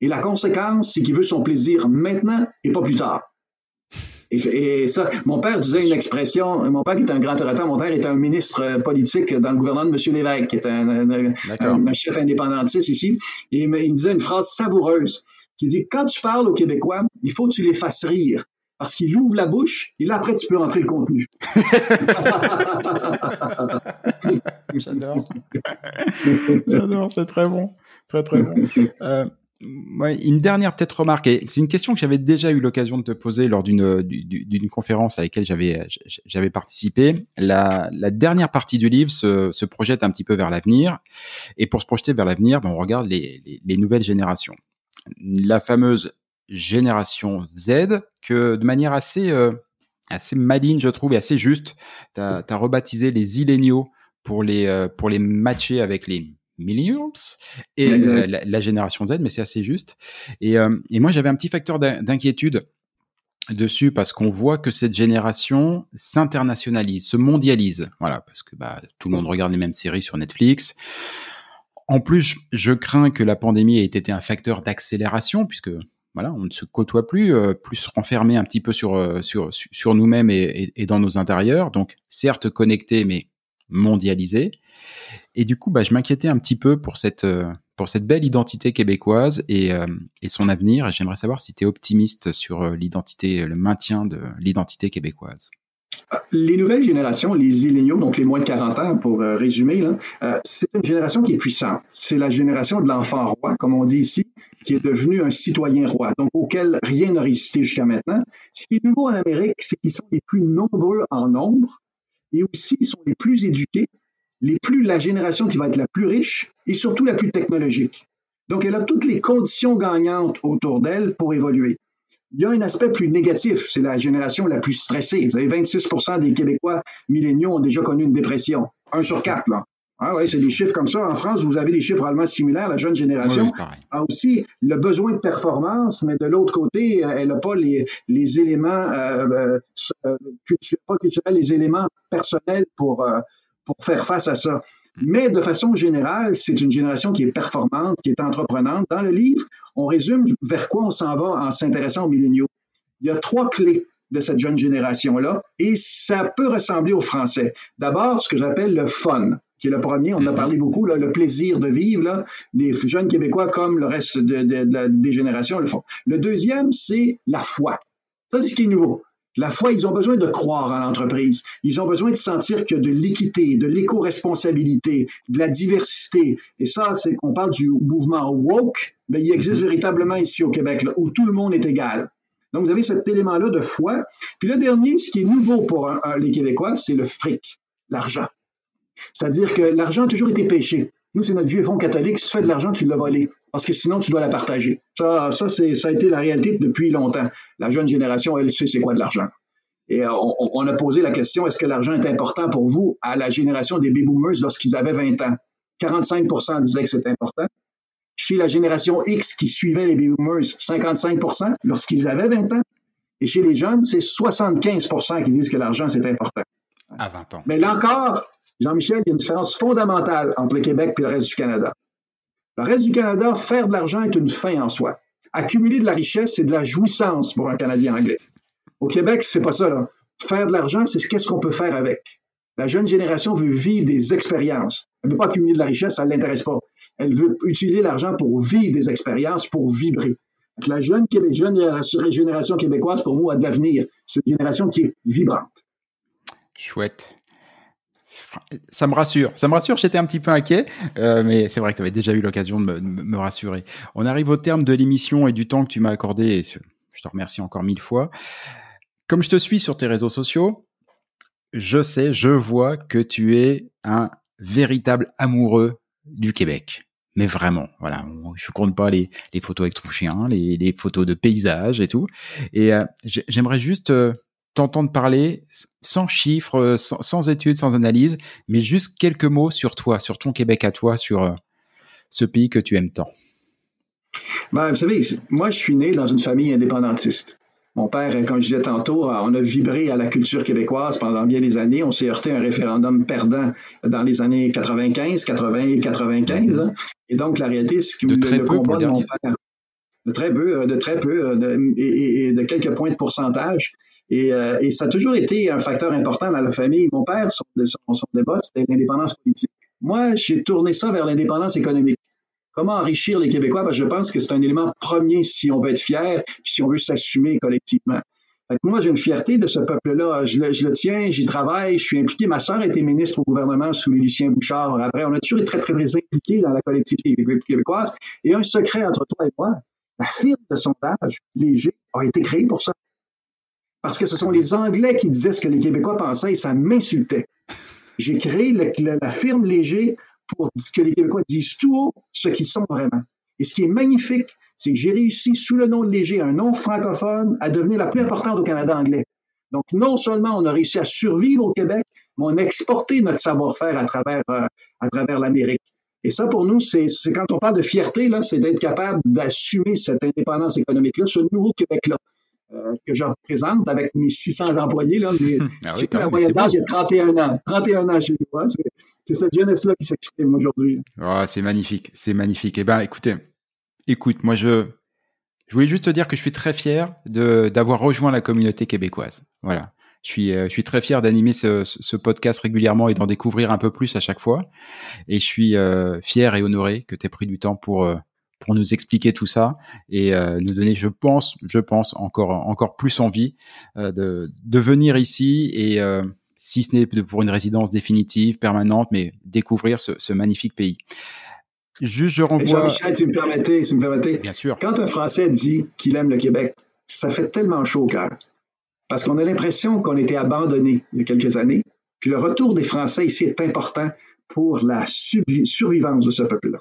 Et la conséquence, c'est qu'il veut son plaisir maintenant et pas plus tard. Et, ça, mon père disait une expression, mon père qui est un grand orateur, mon père est un ministre politique dans le gouvernement de M. Lévesque, qui est un, un, chef indépendantiste ici, et il me disait une phrase savoureuse qui dit, quand tu parles aux Québécois, il faut que tu les fasses rire parce qu'il ouvre la bouche et là, après, tu peux rentrer le contenu. J'adore. J'adore, c'est très bon. Très, très bon. Euh, une dernière peut-être remarque, et c'est une question que j'avais déjà eu l'occasion de te poser lors d'une d'une conférence à laquelle j'avais j'avais participé. La, dernière partie du livre se, se projette un petit peu vers l'avenir, et pour se projeter vers l'avenir, ben, on regarde les, les, les nouvelles générations. La fameuse génération Z que de manière assez euh, assez maligne, je trouve, et assez juste, tu as, rebaptisé les illéniaux pour les euh, pour les matcher avec les millennials et euh, la, génération Z, mais c'est assez juste. Et, et moi, j'avais un petit facteur d'inquiétude dessus parce qu'on voit que cette génération s'internationalise, se mondialise. Voilà, parce que bah, tout le monde regarde les mêmes séries sur Netflix. En plus, je crains que la pandémie ait été un facteur d'accélération, puisque voilà, on ne se côtoie plus, euh, plus renfermé un petit peu sur euh, sur sur nous-mêmes et, et, dans nos intérieurs. Donc certes connecté, mais mondialisé. Et du coup, bah, je m'inquiétais un petit peu pour cette euh, pour cette belle identité québécoise et, et son avenir. J'aimerais savoir si tu es optimiste sur l'identité, le maintien de l'identité québécoise. Les nouvelles générations, les illéniaux, donc les moins de 40 ans, pour euh, résumer, euh, c'est une génération qui est puissante. C'est la génération de l'enfant roi, comme on dit ici, qui est devenu un citoyen roi, donc auquel rien n'a résisté jusqu'à maintenant. Ce qui est nouveau en Amérique, c'est qu'ils sont les plus nombreux en nombre et aussi ils sont les plus éduqués, les plus la génération qui va être la plus riche et surtout la plus technologique. Donc elle a toutes les conditions gagnantes autour d'elle pour évoluer. Il y a un aspect plus négatif, c'est la génération la plus stressée. Vous avez 26 des Québécois milléniaux ont déjà connu une dépression. Un sur quatre, là. Ah ouais, c'est des chiffres comme ça. En France, vous avez des chiffres allemand similaires. La jeune génération a aussi le besoin de performance, mais de l'autre côté, elle n'a pas les, les éléments euh, euh, culturels, les éléments personnels pour, euh, pour faire face à ça. Mais de façon générale, c'est une génération qui est performante, qui est entreprenante. Dans le livre, on résume vers quoi on s'en va en s'intéressant aux milléniaux. Il y a trois clés de cette jeune génération-là et ça peut ressembler aux Français. D'abord, ce que j'appelle le fun, qui est le premier. On en a parlé beaucoup, là, le plaisir de vivre, là, des jeunes Québécois comme le reste de, de, des générations le font. Le deuxième, c'est la foi. Ça, c'est ce qui est nouveau. La foi, ils ont besoin de croire en l'entreprise. Ils ont besoin de sentir qu'il y a de l'équité, de l'éco-responsabilité, de la diversité. Et ça, c'est qu'on parle du mouvement woke, mais il existe mhm. véritablement ici au Québec, où tout le monde est égal. Donc, vous avez cet élément-là de foi. Puis le dernier, ce qui est nouveau pour les Québécois, c'est le fric, l'argent. C'est-à-dire que l'argent a toujours été péché. Nous, c'est notre vieux fonds catholique. Si tu fais de l'argent, tu l'as volé. Parce que sinon, tu dois la partager. Ça, ça, ça a été la réalité depuis longtemps. La jeune génération, elle sait c'est quoi de l'argent. Et euh, on, on, a posé la question, est-ce que l'argent est important pour vous à la génération des baby boomers lorsqu'ils avaient 20 ans? 45% disaient que c'était important. Chez la génération X qui suivait les baby boomers, 55% lorsqu'ils avaient 20 ans. Et chez les jeunes, c'est 75% qui disent que l'argent, c'est important. À 20 ans. Mais là encore, Jean-Michel, il y a une différence fondamentale entre le Québec et le reste du Canada. Le reste du Canada, faire de l'argent est une fin en soi. Accumuler de la richesse, c'est de la jouissance pour un Canadien anglais. Au Québec, c'est pas ça. Faire de l'argent, c'est qu'est-ce qu'on peut faire avec. La jeune génération veut vivre des expériences. Elle ne veut pas accumuler de la richesse, ça ne l'intéresse pas. Elle veut utiliser l'argent pour vivre des expériences, pour vibrer. la jeune, jeune génération québécoise, pour moi, a de l'avenir. C'est une génération qui est vibrante. Chouette. Ça me rassure. Ça me rassure, j'étais un petit peu inquiet, euh, mais c'est vrai que tu avais déjà eu l'occasion de me, rassurer. On arrive au terme de l'émission et du temps que tu m'as accordé, et je te remercie encore mille fois. Comme je te suis sur tes réseaux sociaux, je sais, je vois que tu es un véritable amoureux du Québec. Mais vraiment, voilà, je compte pas les, photos avec ton chien, les, photos de paysages et tout. Et euh, j'aimerais juste euh, t'entendre parler sans chiffres, sans, études, sans analyse, mais juste quelques mots sur toi, sur ton Québec à toi, sur euh, ce pays que tu aimes tant. Ben, vous savez, moi, je suis né dans une famille indépendantiste. Mon père, comme je disais tantôt, on a vibré à la culture québécoise pendant bien des années. On s'est heurté à un référendum perdant dans les années 95, 80 et 95. Hein. Et donc, la réalité, c'est que de très le peu combat de mon père, de très peu, euh, de très peu, euh, et, de quelques points de pourcentage. Euh, et, ça a toujours été un facteur important dans la famille. Mon père, son, son débat, c'était l'indépendance politique. Moi, j'ai tourné ça vers l'indépendance économique. Comment enrichir les Québécois? Parce que je pense que c'est un élément premier si on veut être fier, si on veut s'assumer collectivement. moi, j'ai une fierté de ce peuple-là. Je, le, tiens, j'y travaille, je suis impliqué. Ma sœur été ministre au gouvernement sous Lucien Bouchard. Après, on a toujours été très, très, très impliqués dans la collectivité québécoise. Et un secret entre toi et moi, la firme de sondage léger a été créée pour ça. Parce que ce sont les Anglais qui disaient ce que les Québécois pensaient et ça m'insultait. J'ai créé la firme léger pour que les Québécois disent tout haut ce qu'ils sont vraiment. Et ce qui est magnifique, c'est que j'ai réussi, sous le nom de Léger, un nom francophone, à devenir la plus importante au Canada anglais. Donc, non seulement on a réussi à survivre au Québec, mais on a exporté notre savoir-faire à travers, euh, travers l'Amérique. Et ça, pour nous, c'est quand on parle de fierté, c'est d'être capable d'assumer cette indépendance économique-là, ce nouveau Québec-là. Euh, que je représente avec mes 600 employés. Là, mais ah la moyenne d'âge est 31 ans. 31 ans chez moi. C'est cette jeunesse-là qui s'exprime aujourd'hui. Oh, c'est magnifique. C'est magnifique. Eh ben, écoutez, écoute, moi, je, je voulais juste te dire que je suis très fier d'avoir rejoint la communauté québécoise. Voilà. Je suis, euh, je suis très fier d'animer ce, ce, podcast régulièrement et d'en découvrir un peu plus à chaque fois. Et je suis euh, fier et honoré que tu aies pris du temps pour, pour nous expliquer tout ça et euh, nous donner, je pense, je pense encore encore plus envie euh, de, de venir ici et euh, si ce n'est pour une résidence définitive, permanente, mais découvrir ce, ce magnifique pays. Juste, je renvoie. Jean-Michel, si me permettez, si me permettez. Bien sûr. Quand un Français dit qu'il aime le Québec, ça fait tellement chaud au cœur. Parce qu'on a l'impression qu'on a été abandonné il y a quelques années. Puis le retour des Français ici est important pour la survivance de ce peuple-là.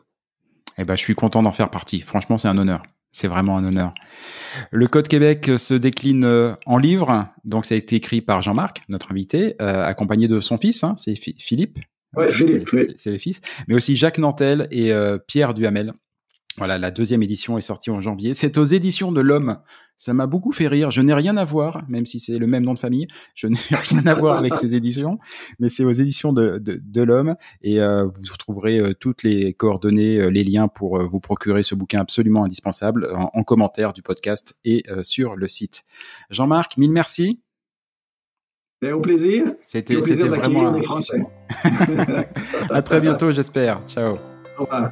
Eh ben, je suis content d'en faire partie. Franchement, c'est un honneur. C'est vraiment un honneur. Le Code Québec se décline euh, en livre. Donc, ça a été écrit par Jean-Marc, notre invité, euh, accompagné de son fils, hein, c'est Philippe. Oui, Philippe, C'est le fils. Mais aussi Jacques Nantel et euh, Pierre Duhamel. Voilà, la deuxième édition est sortie en janvier. C'est aux éditions de l'Homme. Ça m'a beaucoup fait rire. Je n'ai rien à voir, même si c'est le même nom de famille. Je n'ai rien à voir avec ces éditions, mais c'est aux éditions de, de, de l'Homme. Et euh, vous retrouverez euh, toutes les coordonnées, euh, les liens pour vous procurer ce bouquin absolument indispensable en, commentaire du podcast et sur le site. Jean-Marc, mille merci. Ben, au plaisir. C'était vraiment. Les Français. à très bientôt, j'espère. Ciao. Au revoir.